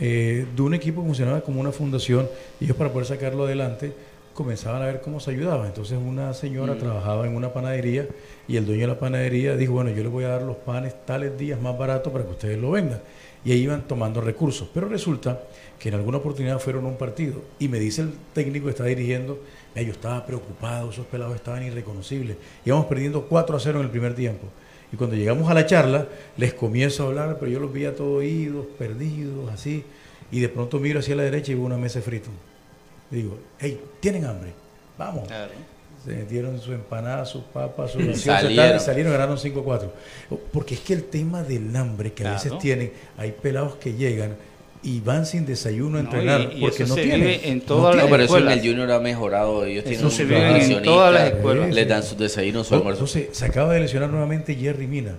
eh, de un equipo que funcionaba como una fundación y ellos para poder sacarlo adelante comenzaban a ver cómo se ayudaba. Entonces una señora trabajaba en una panadería y el dueño de la panadería dijo, bueno, yo les voy a dar los panes tales días más baratos para que ustedes lo vendan. Y ahí iban tomando recursos. Pero resulta que en alguna oportunidad fueron a un partido y me dice el técnico que está dirigiendo, "Mira, yo estaba preocupado, esos pelados estaban irreconocibles. Íbamos perdiendo 4 a 0 en el primer tiempo. Y cuando llegamos a la charla, les comienzo a hablar, pero yo los veía todos oídos, perdidos, así. Y de pronto miro hacia la derecha y veo una mesa de frito. Digo, hey, ¿tienen hambre? Vamos. Claro. Se metieron su empanada, sus papas, su ración, [laughs] Salieron. y salieron, ganaron 5-4. Porque es que el tema del hambre que a veces Claro. tienen, hay pelados que llegan y van sin desayuno a No, entrenar y- y porque eso no se tienen. vive en No todas No, las pero eso en escuelas. el Junior ha mejorado. Ellos tienen se un vive en nutricionista, todas las escuelas. Les dan sus desayunos, su Oh, almuerzo. Entonces, se acaba de lesionar nuevamente Jerry Mina.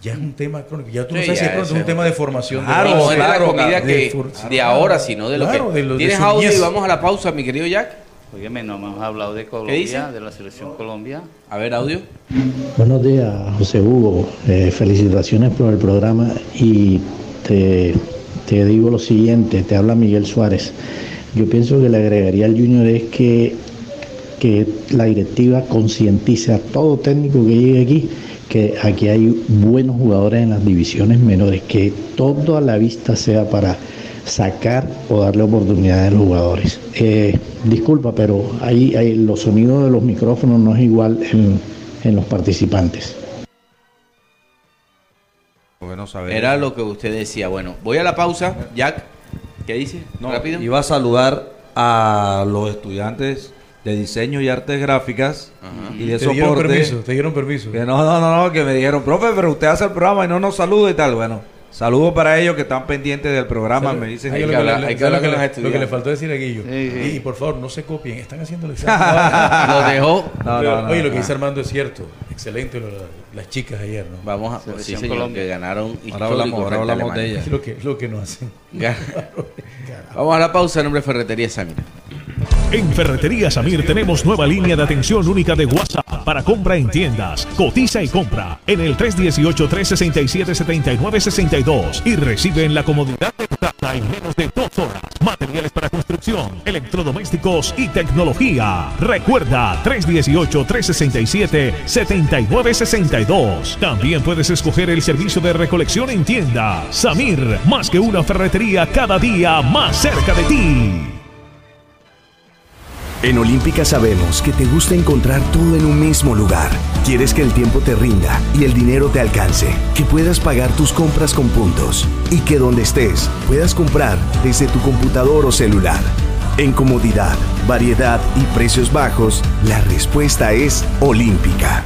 Ya es un tema crónico. Ya tú no Sí, sabes si es es un tema de formación. de Claro, base. no es de la claro, comida de que for- de ahora, sino de lo Claro, que. de lo- de ¿Tienes su audio y vamos a la pausa, mi querido Jack? Óyeme, no hemos hablado de? Colombia, de la selección Colombia. A ver, audio. Buenos días, José Hugo. Eh, felicitaciones por el programa y te, te digo lo siguiente, te habla Miguel Suárez. Yo pienso que le agregaría al Junior es que, que la directiva concientice a todo técnico que llegue aquí que aquí hay buenos jugadores en las divisiones menores, que toda la vista sea para sacar o darle oportunidades a los jugadores. Eh, disculpa, pero ahí, ahí los sonidos de los micrófonos no es igual en, en los participantes. Saber. Era lo que usted decía. Bueno, voy a la pausa. Jack, ¿qué dice? No, Rápido. Iba a saludar a los estudiantes de diseño y artes gráficas y de Te dieron soporte. permiso, te dieron permiso. Que no, no, no, no, que me dijeron, profe, pero usted hace el programa y no nos saluda y tal. Bueno, saludos para ellos que están pendientes del programa. Me dicen Hay que hablar- hay que ¿sabe hablar lo con los le- estudiantes. Lo que le faltó decir a Guillo. Sí, sí. Y, por favor, no se copien, están haciendo el examen. [laughs] Lo dejó. No, no, no, Oye, lo que no. dice Armando es cierto. Excelente lo- las chicas ayer, ¿no? Vamos a. Sí, Selección señor, Colombia. que ganaron. Ahora hablamos, ahora de Alemania. Es lo que, lo que no hacen. [laughs] Vamos a la pausa. Nombre Ferretería Samira. En Ferretería Samir tenemos nueva línea de atención única de WhatsApp para compra en tiendas. Cotiza y compra en el 318-367-7962 y recibe en la comodidad de tu casa en menos de dos horas. Materiales para construcción, electrodomésticos y tecnología. Recuerda 318-367-7962. También puedes escoger el servicio de recolección en tienda. Samir, más que una ferretería cada día más cerca de ti. En Olímpica sabemos que te gusta encontrar todo en un mismo lugar. Quieres que el tiempo te rinda y el dinero te alcance, que puedas pagar tus compras con puntos y que donde estés puedas comprar desde tu computador o celular. En comodidad, variedad y precios bajos, la respuesta es Olímpica.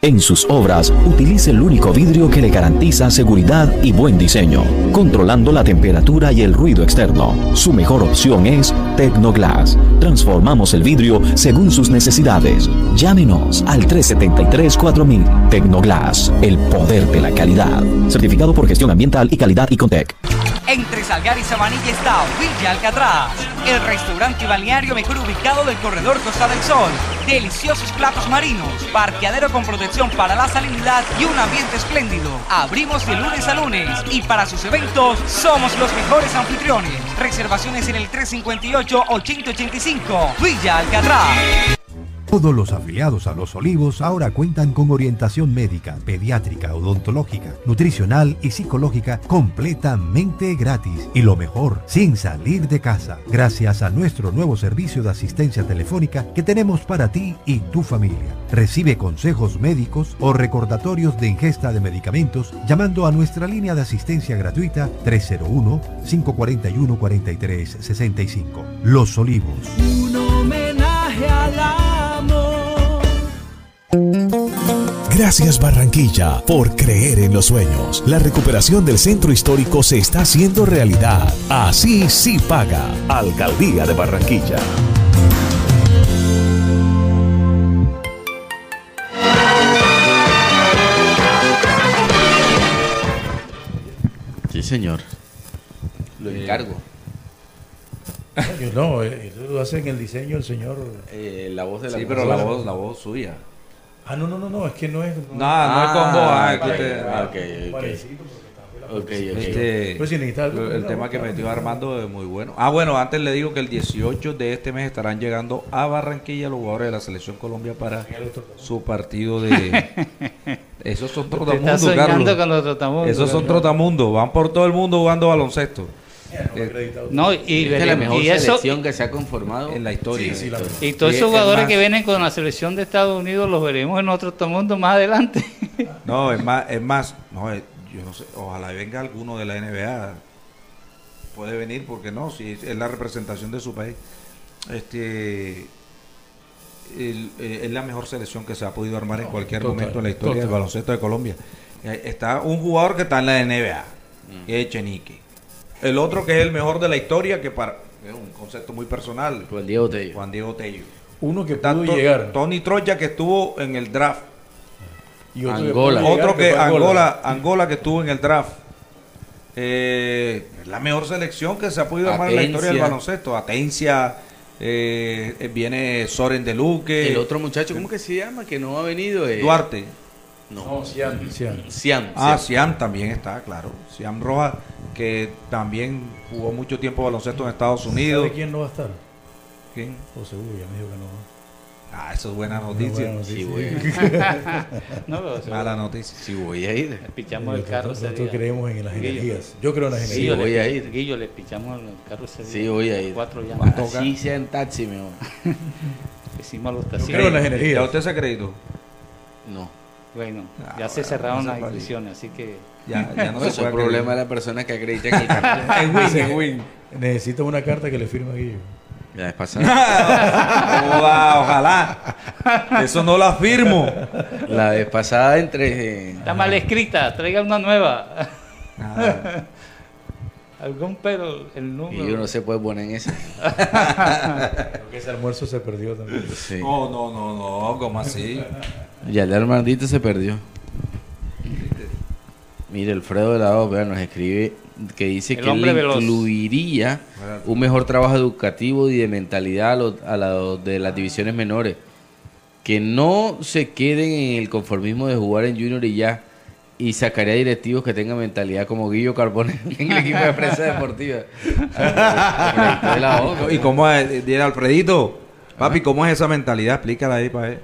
En sus obras, utilice el único vidrio que le garantiza seguridad y buen diseño, controlando la temperatura y el ruido externo. Su mejor opción es Tecnoglass. Transformamos el vidrio según sus necesidades. Llámenos al 373-4000. Tecnoglass, el poder de la calidad. Certificado por gestión ambiental y calidad y Contec. Entre Salgar y Sabanilla está Villa Alcatraz, el restaurante balneario mejor ubicado del corredor Costa del Sol. Deliciosos platos marinos, parqueadero con protección para la salinidad y un ambiente espléndido. Abrimos de lunes a lunes y para sus eventos somos los mejores anfitriones. Reservaciones en el 358-8085. Villa Alcatraz. Todos los afiliados a Los Olivos ahora cuentan con orientación médica, pediátrica, odontológica, nutricional y psicológica completamente gratis. Y lo mejor, sin salir de casa, gracias a nuestro nuevo servicio de asistencia telefónica que tenemos para ti y tu familia. Recibe consejos médicos o recordatorios de ingesta de medicamentos llamando a nuestra línea de asistencia gratuita 301-541-4365. Los Olivos. Gracias Barranquilla por creer en los sueños. La recuperación del centro histórico se está haciendo realidad. Así sí paga. Alcaldía de Barranquilla. señor. Lo Eh, encargo. Yo no, eh, eso lo hace en el diseño el señor. Eh, la voz de la Sí, pero la voz, la voz suya. Ah, no, no, no, no, es que no es. No, no es con ah, es que ok, usted- ah, ok, ok. Parecido, porque Ok, ok. Este, Pues si algo, el tema que metió Armando es muy bueno. Ah, bueno, antes le digo que el 18 de este mes estarán llegando a Barranquilla los jugadores de la Selección Colombia para su partido de... [laughs] Esos son trotamundos, Carlos. con los trotamundos, Esos son trotamundos. Van por todo el mundo jugando baloncesto. Eh, No, y, Esta es la mejor y eso selección que se ha conformado en la historia. Sí, sí, la- y todos esos es jugadores que vienen con la selección de Estados Unidos los veremos en otro mundo más adelante. [laughs] No, es más, es más, no, eh, yo no sé, ojalá venga alguno de la NBA. Puede venir, porque no, si es la representación de su país. Este eh, es la mejor selección que se ha podido armar en cualquier total, momento en la historia del total. baloncesto de Colombia. Está un jugador que está en la NBA, que es Chenique. El otro que es el mejor de la historia, que para es un concepto muy personal, Juan Diego Tello. Juan Diego Tello. Uno que Está pudo llegar. Tony Troya que estuvo en el draft. Y otro que Angola. llegar, Otro que Angola, Angola que estuvo en el draft. Eh, es la mejor selección que se ha podido armar en la historia del Atencia. baloncesto. Atencia, eh, eh, viene Soren de Luque, El otro muchacho, ¿cómo que se llama? Que no ha venido. eh, Duarte. No, No, Cian. Siam. Ah, Siam. Siam también está, claro. Siam Rojas, que también jugó mucho tiempo baloncesto en Estados Unidos. ¿Sabe quién no va a estar? ¿Quién? José ya me dijo que no va. Ah, eso es buena noticia. buena Sí, noticia. güey. [laughs] no, pero se- Mala noticia. Sí, voy a ir. le pichamos el Nosotros- carro Nosotros creemos en las Guillo. energías. Yo creo en las Sí, energías. voy le, a ir. Guillo, le pichamos el carro ese día. Sí, voy a ir. Cuatro Va a llamas. tocar. Así sea en taxi, mi amor. [laughs] Hicimos los Yo taxis. creo en las ¿Ya energías. usted se ha creído? No. Bueno, Ah, ya se cerraron no las inscripciones, así que Ya, ya no [laughs] es el problema de la persona que acredita en el canal. [laughs] Es win, es win. Necesita una carta que le firme a Guillo. La pasada, [laughs] Joda, ojalá. Eso no lo afirmo. la vez pasada entre. eh, está mal escrita, traiga una nueva. Ah, Algún pero el número. y yo no se puede poner en esa. Creo que ese almuerzo se perdió también. Sí. No, no, no, no, ¿cómo así? Ya el Armandito se perdió. Mire, Alfredo de la O, vea, nos escribe que dice El que le veloz. incluiría un mejor trabajo educativo y de mentalidad a los a los de las divisiones menores. Que no se queden en el conformismo de jugar en Junior y ya. Y sacaría directivos que tengan mentalidad como Guillo Carbone [laughs] en el equipo de prensa deportiva. Alfredito de la O, ¿Y cómo es? Alfredito, papi, ¿cómo es esa mentalidad? Explícala ahí para [laughs] él.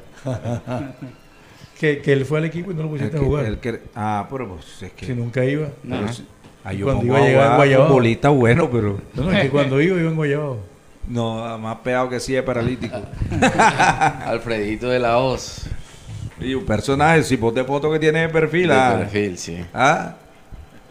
Que, que él fue al equipo y no lo El pusiste a jugar. el que- ah, pero pues es que... Que nunca iba. No. pero si- ah, yo Cuando iba a llegar Guayabao. futbolista bueno, pero... No, no, es que cuando iba, iba en Guayabao. No, más pegado que sí es paralítico. [laughs] Alfredito de la Hoz. y un personaje, si vos de foto que tiene de perfil, De ah, perfil, sí. ah,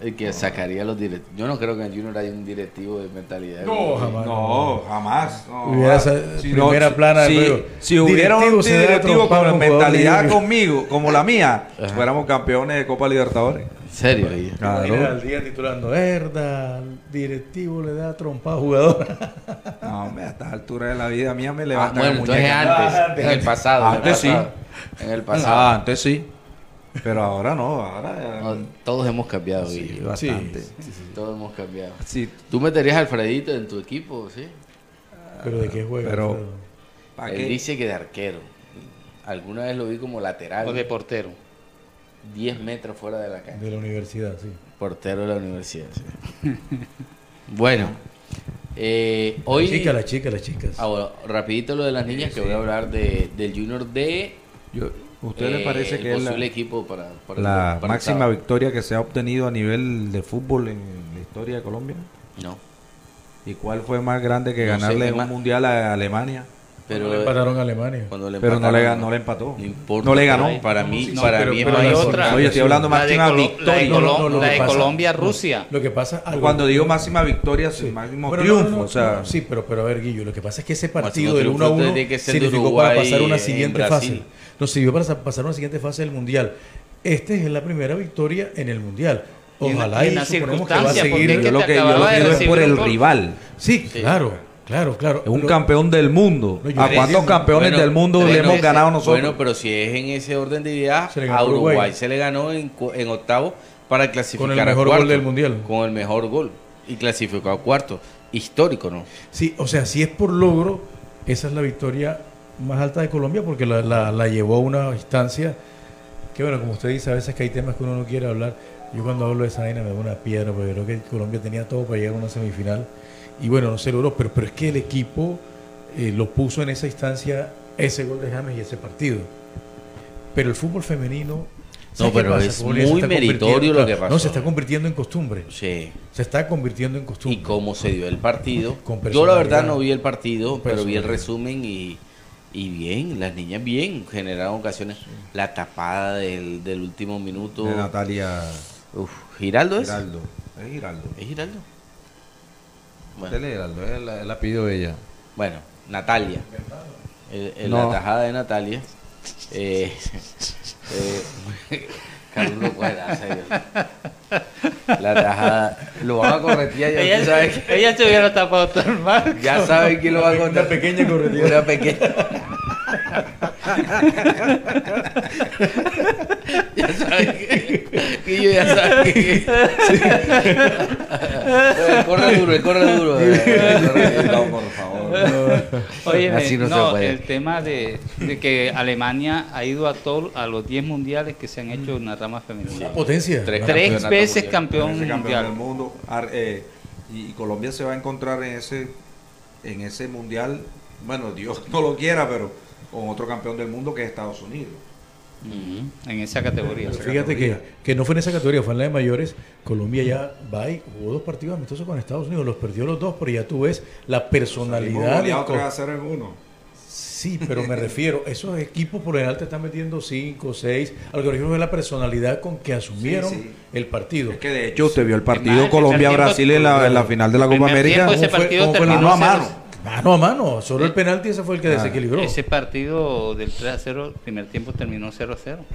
El que sacaría los directivos. Yo no creo que en Junior haya un directivo de mentalidad. No, jamás. No, jamás. no. Hubiera Ah, esa si primera plana del si, si hubiera un Directivo con mentalidad libre. conmigo, como la mía, fuéramos campeones de Copa Libertadores. ¿En serio? Claro. al día titulando Herda, directivo le da trompada a jugador. [laughs] No, hombre, a esta altura de la vida mía me Ah, levantan bueno, la entonces muñeca. antes. En el pasado. en el Antes sí. En el pasado. Ah, antes sí. Pero ahora no, ahora No, todos hemos cambiado, sí, Guille. bastante. Todos hemos cambiado. Sí, ¿Tú meterías a Alfredito en tu equipo? Sí. Pero de qué juega. Pero- Él qué? dice que de arquero. Alguna vez lo vi como lateral. O de portero. 10 metros fuera de la cancha. De la universidad, sí. Portero de la universidad, sí. [laughs] bueno. eh, hoy... La chica, la chica, las chicas. Ah, bueno, rapidito lo de las niñas, que voy a hablar de, del Junior de... Yo- ¿Usted le eh, parece el que es la, posible equipo para, para el- la para máxima victoria que se ha obtenido a nivel de fútbol en la historia de Colombia? No. ¿Y cuál fue más grande que No ganarle es un más- mundial a Alemania? Pero, le empataron a Alemania. cuando le Pero no le, no le empató. no importa, No le ganó. Para mí, No, para pero- mí es pero más hay otra. Oye, estoy hablando La de máxima de victoria. La que de pasa- Colombia-Rusia. Lo que pasa algo- Cuando digo máxima victoria, sí, Sí. máximo Pero triunfo. no, no, o sea, no, sí, pero, pero a ver, Guillo, lo que pasa es que ese partido del triunfo 1 a 1 tiene que ser de significó para pasar una en siguiente fase. Nos sirvió para sa- pasar una siguiente fase del Mundial. Esta es la primera victoria en el Mundial. Ojalá y en suponemos que va a porque seguir. es que yo lo que, yo acababa lo de que digo es por el gol. rival. Sí, Sí. claro, claro, claro. Es un campeón del mundo. No, ¿A cuántos campeones Bueno, del mundo le hemos ese- ganado nosotros? Bueno, pero si es en ese orden de ideas, a a Uruguay, Uruguay. se le ganó en, octavo para clasificar Con el a mejor cuarto, gol del Mundial. Con el mejor gol. Y clasificó a cuarto. Histórico, ¿no? Sí, o sea, si es por logro, esa es la victoria más alta de Colombia porque la, la- la llevó a una instancia que, bueno, como usted dice, a veces que hay temas que uno no quiere hablar. Yo cuando hablo de esa vaina me da una piedra porque creo que Colombia tenía todo para llegar a una semifinal y bueno, no se logró, pero, pero es que el equipo eh, lo puso en esa instancia ese gol de James y ese partido. Pero el fútbol femenino... No, ¿sabe qué pero es muy meritorio lo que pasó. No, se está convirtiendo en costumbre. Sí. Se está convirtiendo en costumbre. Y cómo se dio el partido. Yo la verdad no vi el partido, pero vi el resumen y, y bien, las niñas bien, generaron ocasiones. La tapada del, del último minuto. De Natalia. Uf, ¿Giraldo es? Giraldo. Es Giraldo. ¿Es Giraldo? Usted lee Giraldo, él la, él la pidió ella. Bueno, Natalia. El- el- No. La tajada de Natalia. Eh, [laughs] eh, Carlos lo cuela, serio. La tajada. Lo van a corretear ya. Ella, sabes que- ella se hubiera tapado todo el marco. Ya saben quién lo va a contar. Una pequeña corretilla. Una pequeña. [laughs] ya saben que. que yo ya saben que. Oye, Corre duro, corre duro. eh, corre- No, por favor. Oye, Así no, no, se puede. el tema de, de que Alemania ha ido a todo, a los 10 mundiales que se han hecho en la rama femenina. Una potencia. Tres, campeonato veces campeón mundial. del mundo. Ar- eh, y, y Colombia se va a encontrar en ese en ese mundial, bueno, Dios no lo quiera, pero con otro campeón del mundo que es Estados Unidos. En esa categoría. Pero Fíjate que, que no fue en esa categoría, fue en la de mayores. Colombia ya va y jugó dos partidos amistosos con Estados Unidos, los perdió los dos, pero ya tú ves la personalidad. del Salimos co- goleados 3 a 0 en uno. Sí, pero me refiero, [laughs] esos equipos por general te están metiendo 5, 6. A lo que es la personalidad con que asumieron Sí, sí. el partido. Es que de hecho usted vio el partido el Colombia-Brasil en la, en la final de la Copa América. tiempo ese ¿Cómo fue- partido cómo fue terminó a 0 mano? Mano a mano, solo el penalti ese fue el que Ah, desequilibró. Ese partido del 3 a 0, el primer tiempo terminó 0 a 0.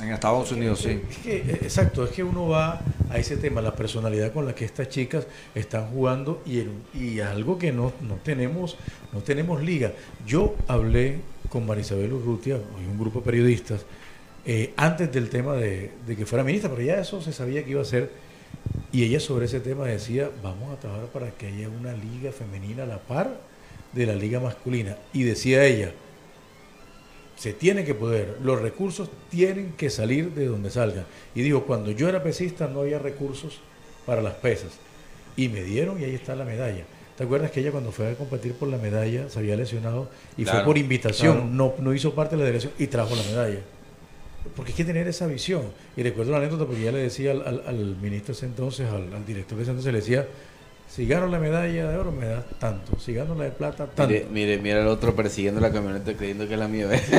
En Estados Unidos, sí. Es que, eh, exacto, es que uno va a ese tema, la personalidad con la que estas chicas están jugando y, el- y algo que no, no tenemos, no tenemos liga. Yo hablé con Marisabel Urrutia y un grupo de periodistas eh, antes del tema de, de que fuera ministra, pero ya eso se sabía que iba a ser. Y ella sobre ese tema decía, vamos a trabajar para que haya una liga femenina a la par de la liga masculina. Y decía ella, se tiene que poder, los recursos tienen que salir de donde salgan. Y digo, cuando yo era pesista no había recursos para las pesas. Y me dieron y ahí está la medalla. ¿Te acuerdas que ella cuando fue a competir por la medalla se había lesionado y fue por invitación, claro. no, no hizo parte de la delegación y trajo la medalla? Porque hay que tener esa visión. Y recuerdo la anécdota porque ya le decía al, al- al ministro ese entonces, al, al director de ese entonces, le decía, si gano la medalla de oro me da tanto, si gano la de plata, tanto. Mire, mire, mira el otro persiguiendo la camioneta creyendo que es la mía. [laughs] que-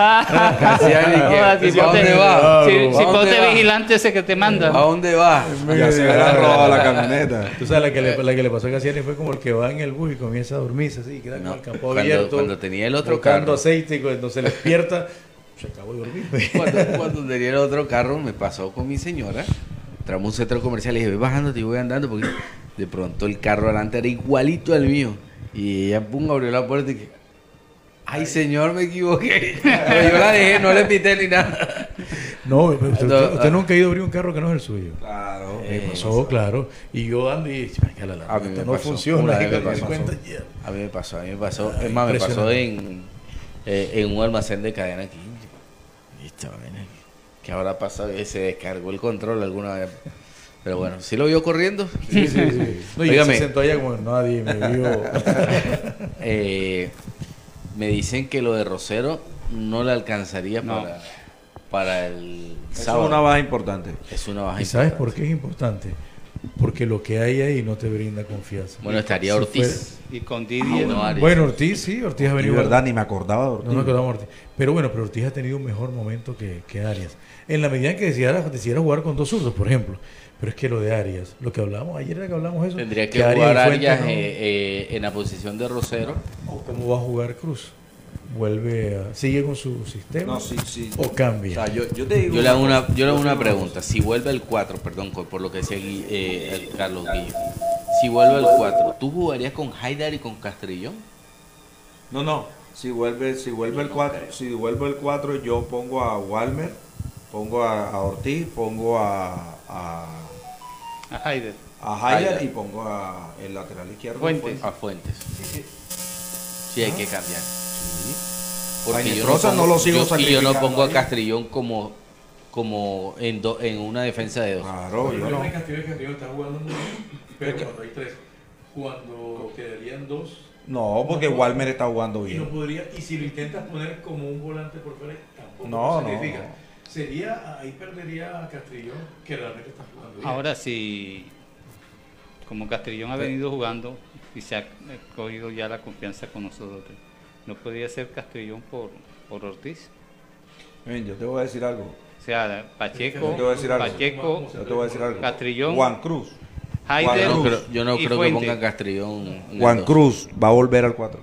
Ahora, si ¿A ponte- dónde va? Si, ¿A si ponte vigilante ese que te manda. ¿A dónde va? Ya se hubiera robado la camioneta. Tú sabes, la que, le, la que le pasó a Cassiani fue como el que va en el bus y comienza a dormirse así, queda como No, el campo cuando- abierto. cuando tenía el otro carro. aceite y cuando se despierta, se acabó de dormir. Cuando, cuando tenía el otro carro, me pasó con mi señora. Entramos a un centro comercial y dije, voy bajando, y voy andando, porque de pronto el carro adelante era igualito al mío. Y ella, pum, abrió la puerta y que, ay señor, me equivoqué. Pero [laughs] yo la dejé, no le pité ni nada. No, pero usted, usted- usted nunca ha ido a abrir un carro que no es el suyo. Claro. Me Eh, pasó, claro. Y yo ando y "Ay, que la- la- A mí esto me no pasó. funciona. Me pasó. A mí me pasó, a mí me pasó. Ay, es más, me pasó en, eh, en un almacén de cadena aquí. Esta vaina, ¿Qué habrá pasado? Y Se descargó el control alguna vez. Pero bueno, ¿sí lo vio corriendo? Sí, sí, sí. No, y se sentó allá como nadie me vio. [laughs] eh, me dicen que lo de Rosero no le alcanzaría No. para, para el Eso es sábado. una baja importante. Es una baja ¿Y sabes por qué es importante? Porque lo que hay ahí no te brinda confianza. Bueno, estaría Si Ortiz. Y con Ah, Didier. no, Arias. Bueno, Ortiz sí, Ortiz ha venido. verdad, ni me acordaba de Ortiz. No acordamos de Ortiz. Pero bueno, pero Ortiz ha tenido un mejor momento que, que Arias. En la medida en que decidiera, decidiera jugar con dos zurdos, por ejemplo. Pero es que lo de Arias, lo que hablamos, ayer era que hablamos eso. Tendría que, jugar Arias no- eh, eh, en la posición de Rosero. ¿Cómo va a jugar Cruz? ¿Vuelve a, sigue con su sistema? No, sí, sí. ¿O cambia? O sea, yo, yo te digo. Yo le hago una, yo le hago una pregunta. Si vuelve el 4, perdón, por lo que decía eh, el Carlos Guillo. Si vuelve el 4, ¿tú jugarías con Haidar y con Castrillón? No, no. Si vuelve, si vuelve el 4, si vuelve el 4, yo pongo a Walmer, pongo a, a Ortiz, pongo a a, A Haider. a Haider y pongo a el lateral izquierdo Fuentes. A Fuentes. Sí, hay que cambiar. A Inestrosa no lo sigo yo- Y yo no pongo a. Castrillón como, como en, do- en una defensa de dos. Claro, yo no. que Castillo está jugando muy bien, pero cuando hay tres, cuando quedarían dos. No, porque no- Walmer está jugando Y no bien. podría, y si lo intentas poner como un volante por fuera, tampoco No, no. Sería, ahí perdería a Castrillón, que realmente está jugando bien. Ahora sí, como Castrillón ha venido jugando y se ha eh, cogido ya la confianza con nosotros, no podía ser Castrillón por, por Ortiz. Ven, yo te voy a decir algo. O sea, Pacheco, Yo te voy a decir algo. Pacheco, Yo te voy a decir algo. Castrillón, Juan Cruz. Yo no creo, yo no y creo que pongan Castrillón. Juan. Cruz va a volver al 4.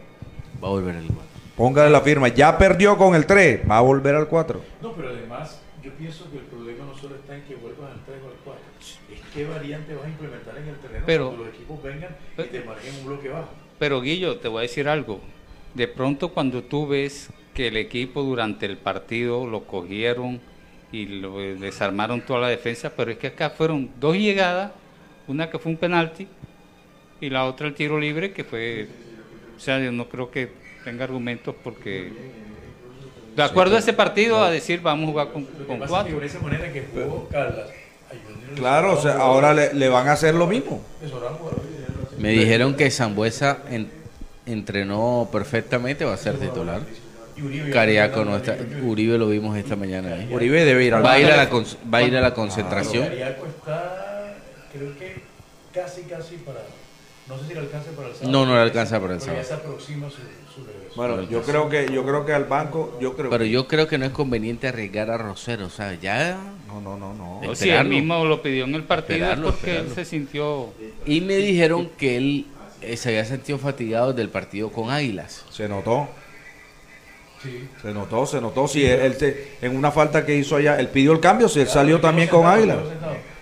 Va a volver el 4. Póngale la firma. Ya perdió con el 3, va a volver al 4. No, pero además, yo pienso que el problema no solo está en que vuelvas al 3 o al 4, es qué variante vas a implementar en el terreno Pero- cuando los equipos vengan y te marquen un bloque bajo. Pero Guillo, te voy a decir algo. De pronto cuando tú ves que el equipo durante el partido lo cogieron y lo desarmaron toda la defensa, pero es que acá fueron dos llegadas, una que fue un penalti y la otra el tiro libre que fue, o sea, yo no creo que tenga argumentos porque de acuerdo a ese partido a decir vamos a jugar con, con pasa es que cuatro. Claro, o sea, ahora le, van a hacer lo mismo. Me dijeron que Zambuesa en- entrenó perfectamente, va a ser titular. Cariaco no está. Uribe lo vimos esta mañana. ahí. Uribe debe ir al va a ir a la, banco. con- va a ir a la concentración. Cariaco está, creo que casi, casi para. No sé si le alcanza para el sábado. No, no le alcanza para el pero ya sábado. se aproxima su, su regreso. Bueno, yo creo que yo creo que al banco, yo creo Pero yo creo que no es conveniente arriesgar a Rosero, ¿sabes? Ya. No, no, no, no. O si él mismo lo pidió en el partido Esperarlo, es porque esperarlo. él se sintió Y me dijeron que él eh, se había sentido fatigado del partido con Águilas. Se notó. Sí. Se notó, se notó. Si él, él se- en una falta que hizo allá, él pidió el cambio, si él salió también con Águila.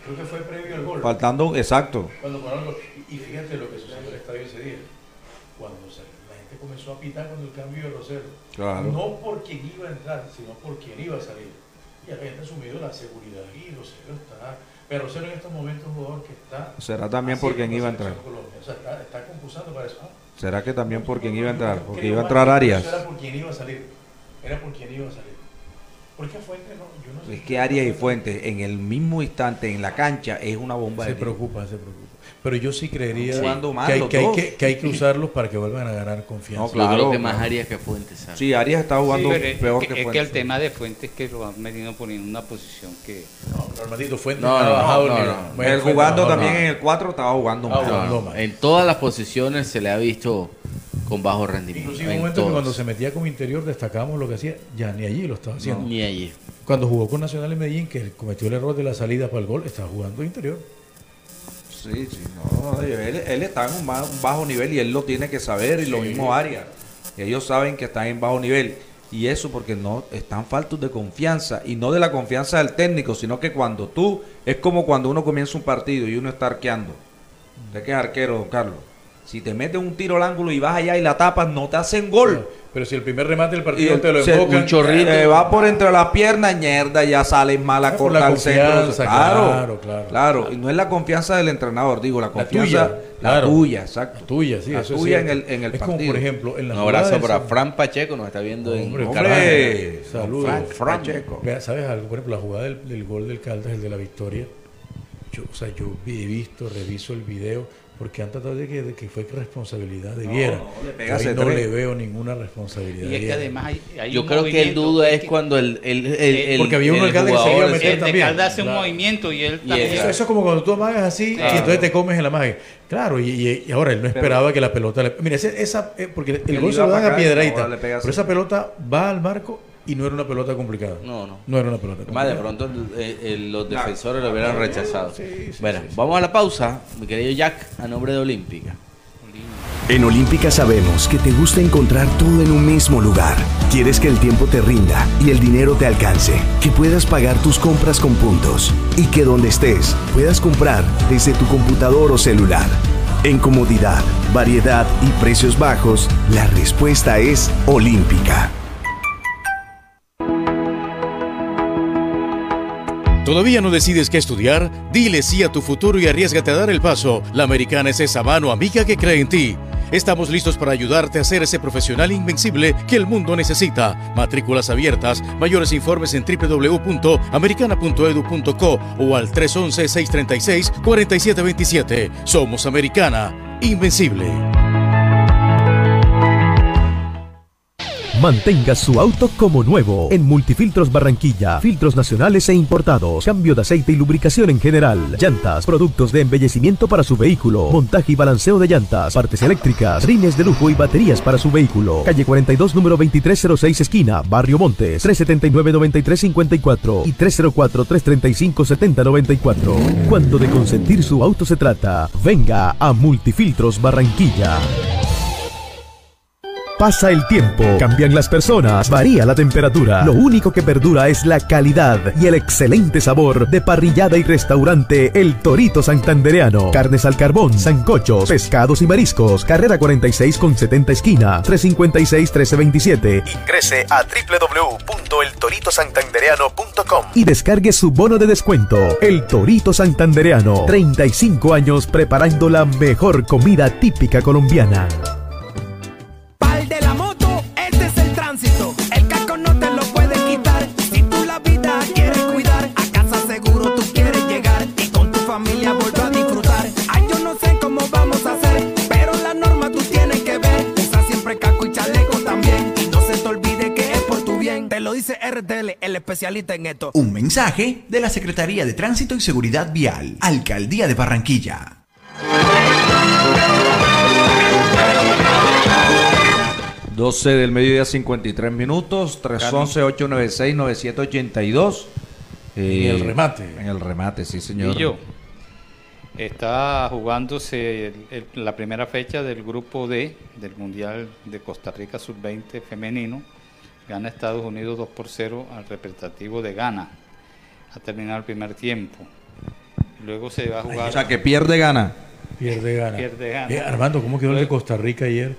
Creo que fue previo al gol. Faltando, exacto. Cuando gol. Y fíjate lo comenzó a pitar con el cambio de Rosero. Claro. No por quien iba a entrar, sino por quien iba a salir. Y la gente ha asumido la seguridad. Y Rosero está. Pero Rosero en estos momentos es un jugador que está. Será también por quien iba a entrar. Colombia. O sea, está, está concursando para eso. ¿Será que también por quien iba a entrar? Porque iba a entrar Arias. Era por quien iba a salir. Era por quien iba a salir. Porque Fuente no, yo no sé. Es que Arias y Fuentes en el mismo instante en la cancha es una bomba Se de preocupa, se preocupa. Pero yo sí creería Sí. Que, hay, que, hay dos. que, que hay que usarlos para que vuelvan a ganar confianza. No, claro. Yo creo que más Arias que Fuentes, ¿sabes? Sí, Arias está jugando Sí, pero es peor que, que, es que Fuentes. el tema de Fuentes que lo han venido poniendo en una posición que No, pero Armandito Fuentes No, ha no, bajado el no, no. Bueno, Fuentes jugando también el en el 4 estaba jugando mal. en todas las posiciones se le ha visto con bajo rendimiento. Inclusive un momento que cuando se metía como interior destacábamos lo que hacía, ya ni allí lo estaba haciendo. Ni allí. Cuando jugó con Nacional en Medellín, que cometió el error de la salida para el gol, estaba jugando interior. Sí, sí, no, él, él está en un, ba- un bajo nivel y él lo tiene que saber y lo mismo Arias. Ellos saben que están en bajo nivel. Y eso porque no están faltos de confianza y no de la confianza del técnico, sino que cuando tú, es como cuando uno comienza un partido y uno está arqueando. Que es arquero, don Carlos. Si te metes un tiro al ángulo y vas allá y la tapas, no te hacen gol. Pero si el primer remate del Y partido te lo enfocan, un chorrito eh, va por entre las piernas, mierda, ya sales mal a Ah, la cortar el centro. confianza, Claro, claro, claro, claro. Y no es la confianza del entrenador, digo, la La confianza, tuya, la claro. tuya, exacto. La tuya, sí, La eso es tuya en el, en el Es como, partido. por ejemplo, en la Un abrazo para San- Fran Pacheco, nos está viendo en Hombre, Caracas. hombre. Saludos. Fran- Fran Pacheco. Vea, ¿Sabes algo? Por ejemplo, la jugada del, del gol del Caldas, el de la victoria. Yo, o sea, yo vi- he visto, reviso el video, porque han tratado de que, de que fue responsabilidad de No, Viera. no, le ahí ese no le veo ninguna responsabilidad. y es que además hay, hay Yo un creo que el duda es que- cuando el, el, el, el- Porque había un el alcalde que se iba a meter el de también. Caldas hace un Claro. movimiento y él Y también Eso, eso es como cuando tú amagas así Claro. y entonces te comes el amague. Claro, y, y- y ahora él no esperaba que la pelota le. Mira, ese- esa, eh, porque el gol se lo dan a y piedradita. le Pero esa pelota va al marco y no era una pelota complicada. No, no. No era una pelota Más complicada. de pronto eh, eh, los defensores lo hubieran rechazado. Sí, sí, bueno, sí, sí. vamos a la pausa, mi querido Jack, a nombre de Olímpica. En Olímpica sabemos que te gusta encontrar todo en un mismo lugar. Quieres que el tiempo te rinda y el dinero te alcance, que puedas pagar tus compras con puntos y que donde estés puedas comprar desde tu computador o celular. En comodidad, variedad y precios bajos, la respuesta es Olímpica. ¿Todavía no decides qué estudiar? Dile sí a tu futuro y arriesgate a dar el paso. La americana es esa mano amiga que cree en ti. Estamos listos para ayudarte a ser ese profesional invencible que el mundo necesita. Matrículas abiertas. Mayores informes en www.americana.edu.co o al 311-636-4727. Somos Americana. Invencible. Mantenga su auto como nuevo en Multifiltros Barranquilla. Filtros nacionales e importados. Cambio de aceite y lubricación en general. Llantas, productos de embellecimiento para su vehículo. Montaje y balanceo de llantas. Partes eléctricas. Rines de lujo y baterías para su vehículo. Calle 42, número 2306, esquina. Barrio Montes. 379-9354 y 304-335-7094. Cuando de consentir su auto se trata, venga a Multifiltros Barranquilla. Pasa el tiempo, cambian las personas, varía la temperatura. Lo único que perdura es la calidad y el excelente sabor de parrillada y restaurante El Torito Santandereano. Carnes al carbón, sancochos, pescados y mariscos. Carrera 46 con 70 esquina, 356-1327. Ingrese a www.eltoritosantandereano.com y descargue su bono de descuento. El Torito Santandereano. 35 años preparando la mejor comida típica colombiana. De la moto, este es el tránsito. El casco no te lo puede quitar. Si tú la vida quieres cuidar, a casa seguro tú quieres llegar y con tu familia volver a disfrutar. Ay, yo no sé cómo vamos a hacer, pero la norma tú tienes que ver. Usa siempre casco y chaleco también. Y no se te olvide que es por tu bien. Te lo dice RTL, el especialista en esto. Un mensaje de la Secretaría de Tránsito y Seguridad Vial, Alcaldía de Barranquilla. 12 del mediodía, 53 minutos, 311-896-9782. En el remate. En el remate, sí, señor. Y yo. Está jugándose el- el- la primera fecha del grupo D del Mundial de Costa Rica Sub-20 femenino. Gana Estados Unidos 2 por 0 al representativo de Ghana. Ha terminado el primer tiempo. Luego se va a jugar. O sea, que pierde gana. Pierde gana. Pierde gana. Eh, Armando, ¿cómo quedó el de Costa Rica ayer?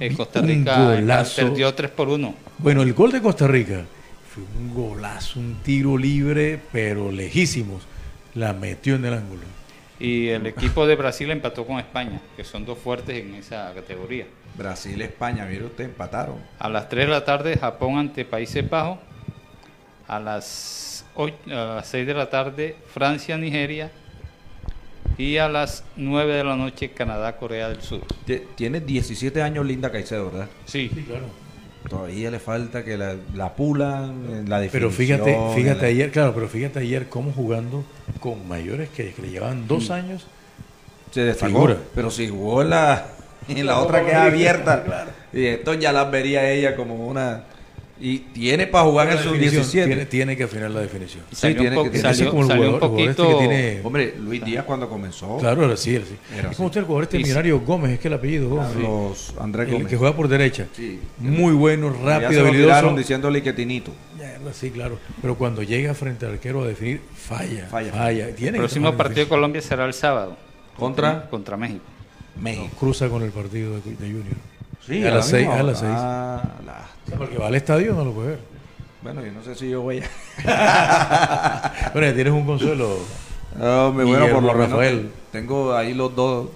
Eh, Costa Un Rica golazo. perdió 3 por 1. Bueno, el gol de Costa Rica fue un golazo, un tiro libre, pero lejísimos. La metió en el ángulo. Y el equipo de Brasil empató con España, que son dos fuertes en esa categoría. Brasil, España, mire usted, empataron. A las 3 de la tarde, Japón ante Países Bajos. A las, ocho- a las 6 de la tarde, Francia, Nigeria. Y a las 9 de la noche, Canadá, Corea del Sur. Tie- Tiene 17 años Linda Caicedo, ¿verdad? Sí. claro. Todavía le falta que la, la pulan, en la Pero definición. fíjate, fíjate la- ayer, claro, pero fíjate ayer cómo jugando con mayores que, que le llevaban dos Mm. años. Se destacó. Figura. Pero si jugó en la, en la otra que es abierta. [laughs] claro. Y esto ya las vería ella como una. Y tiene para jugar en definición, 17. Tiene, tiene que afinar la definición. Sí, Salió un tiene que salió- como el salió un jugador- el este poquito- que tiene- Hombre, Luis Díaz cuando comenzó. Claro, era así, era así. Era es así. como usted, el jugador este millonario Gómez, es que el apellido Gómez. Carlos Andrés El Gómez. que juega por derecha. Sí. Muy bueno, rápido, habilidoso. diciéndole que Tinito. Sí, claro. Pero cuando llega frente al arquero a definir, falla. Falla. Falla. El próximo partido de Colombia será el sábado. ¿Contra? Contra México. México. No, cruza con el partido de, de Junior. Sí, a, las la seis, misma a las seis. hora. Ah, la- Porque va al estadio no lo puede ver. Bueno, yo no sé si yo voy a. [laughs] Bueno, ya tienes un consuelo. Hombre, bueno, por lo menos Rafael. tengo ahí los dos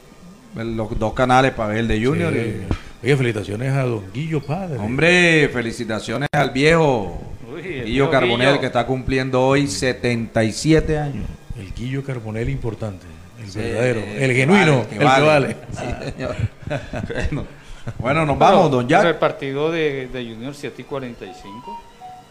los dos canales para ver el de Junior. Sí. y- Oye, felicitaciones a Don Guillo Padre. Hombre, felicitaciones al viejo Uy, Guillo Guillo. que está cumpliendo hoy 77 años. El Guillo Carbonell importante. El Sí, verdadero. el El que genuino. vale, el que vale. Sí, señor. [laughs] bueno, bueno, nos vamos, don Pero El Jack. partido de, de Junior 7 y 45.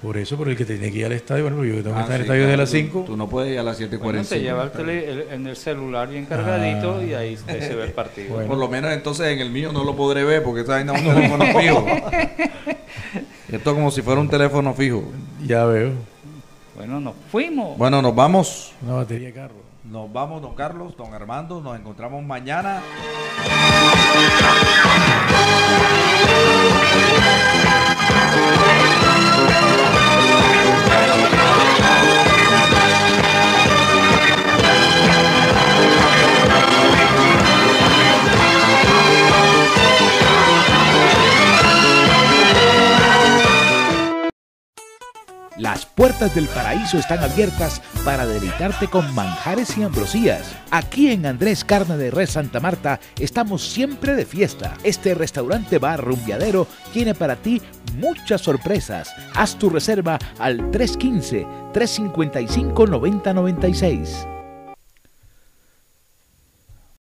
Por eso, por el que tenía que ir al estadio. Bueno, yo tengo que Ah, estar en el estadio de claro, las tú- 5. Tú no puedes ir a las 7:45. Bueno, se lleva el tele- el- en el celular bien cargadito Ah. y ahí ahí se ve el [laughs] partido. Bueno. Por lo menos entonces en el mío no lo podré ver porque esta vaina es un teléfono fijo. [laughs] Esto es como si fuera un teléfono fijo. Ya veo. Bueno, nos fuimos. Bueno, nos vamos. Una batería de carro. Nos vamos, don Carlos, don Armando. Nos encontramos mañana. Música Las puertas del paraíso están abiertas para deleitarte con manjares y ambrosías. Aquí en Andrés Carne de Res Santa Marta estamos siempre de fiesta. Este restaurante bar rumbiadero tiene para ti muchas sorpresas. Haz tu reserva al 315 355 9096.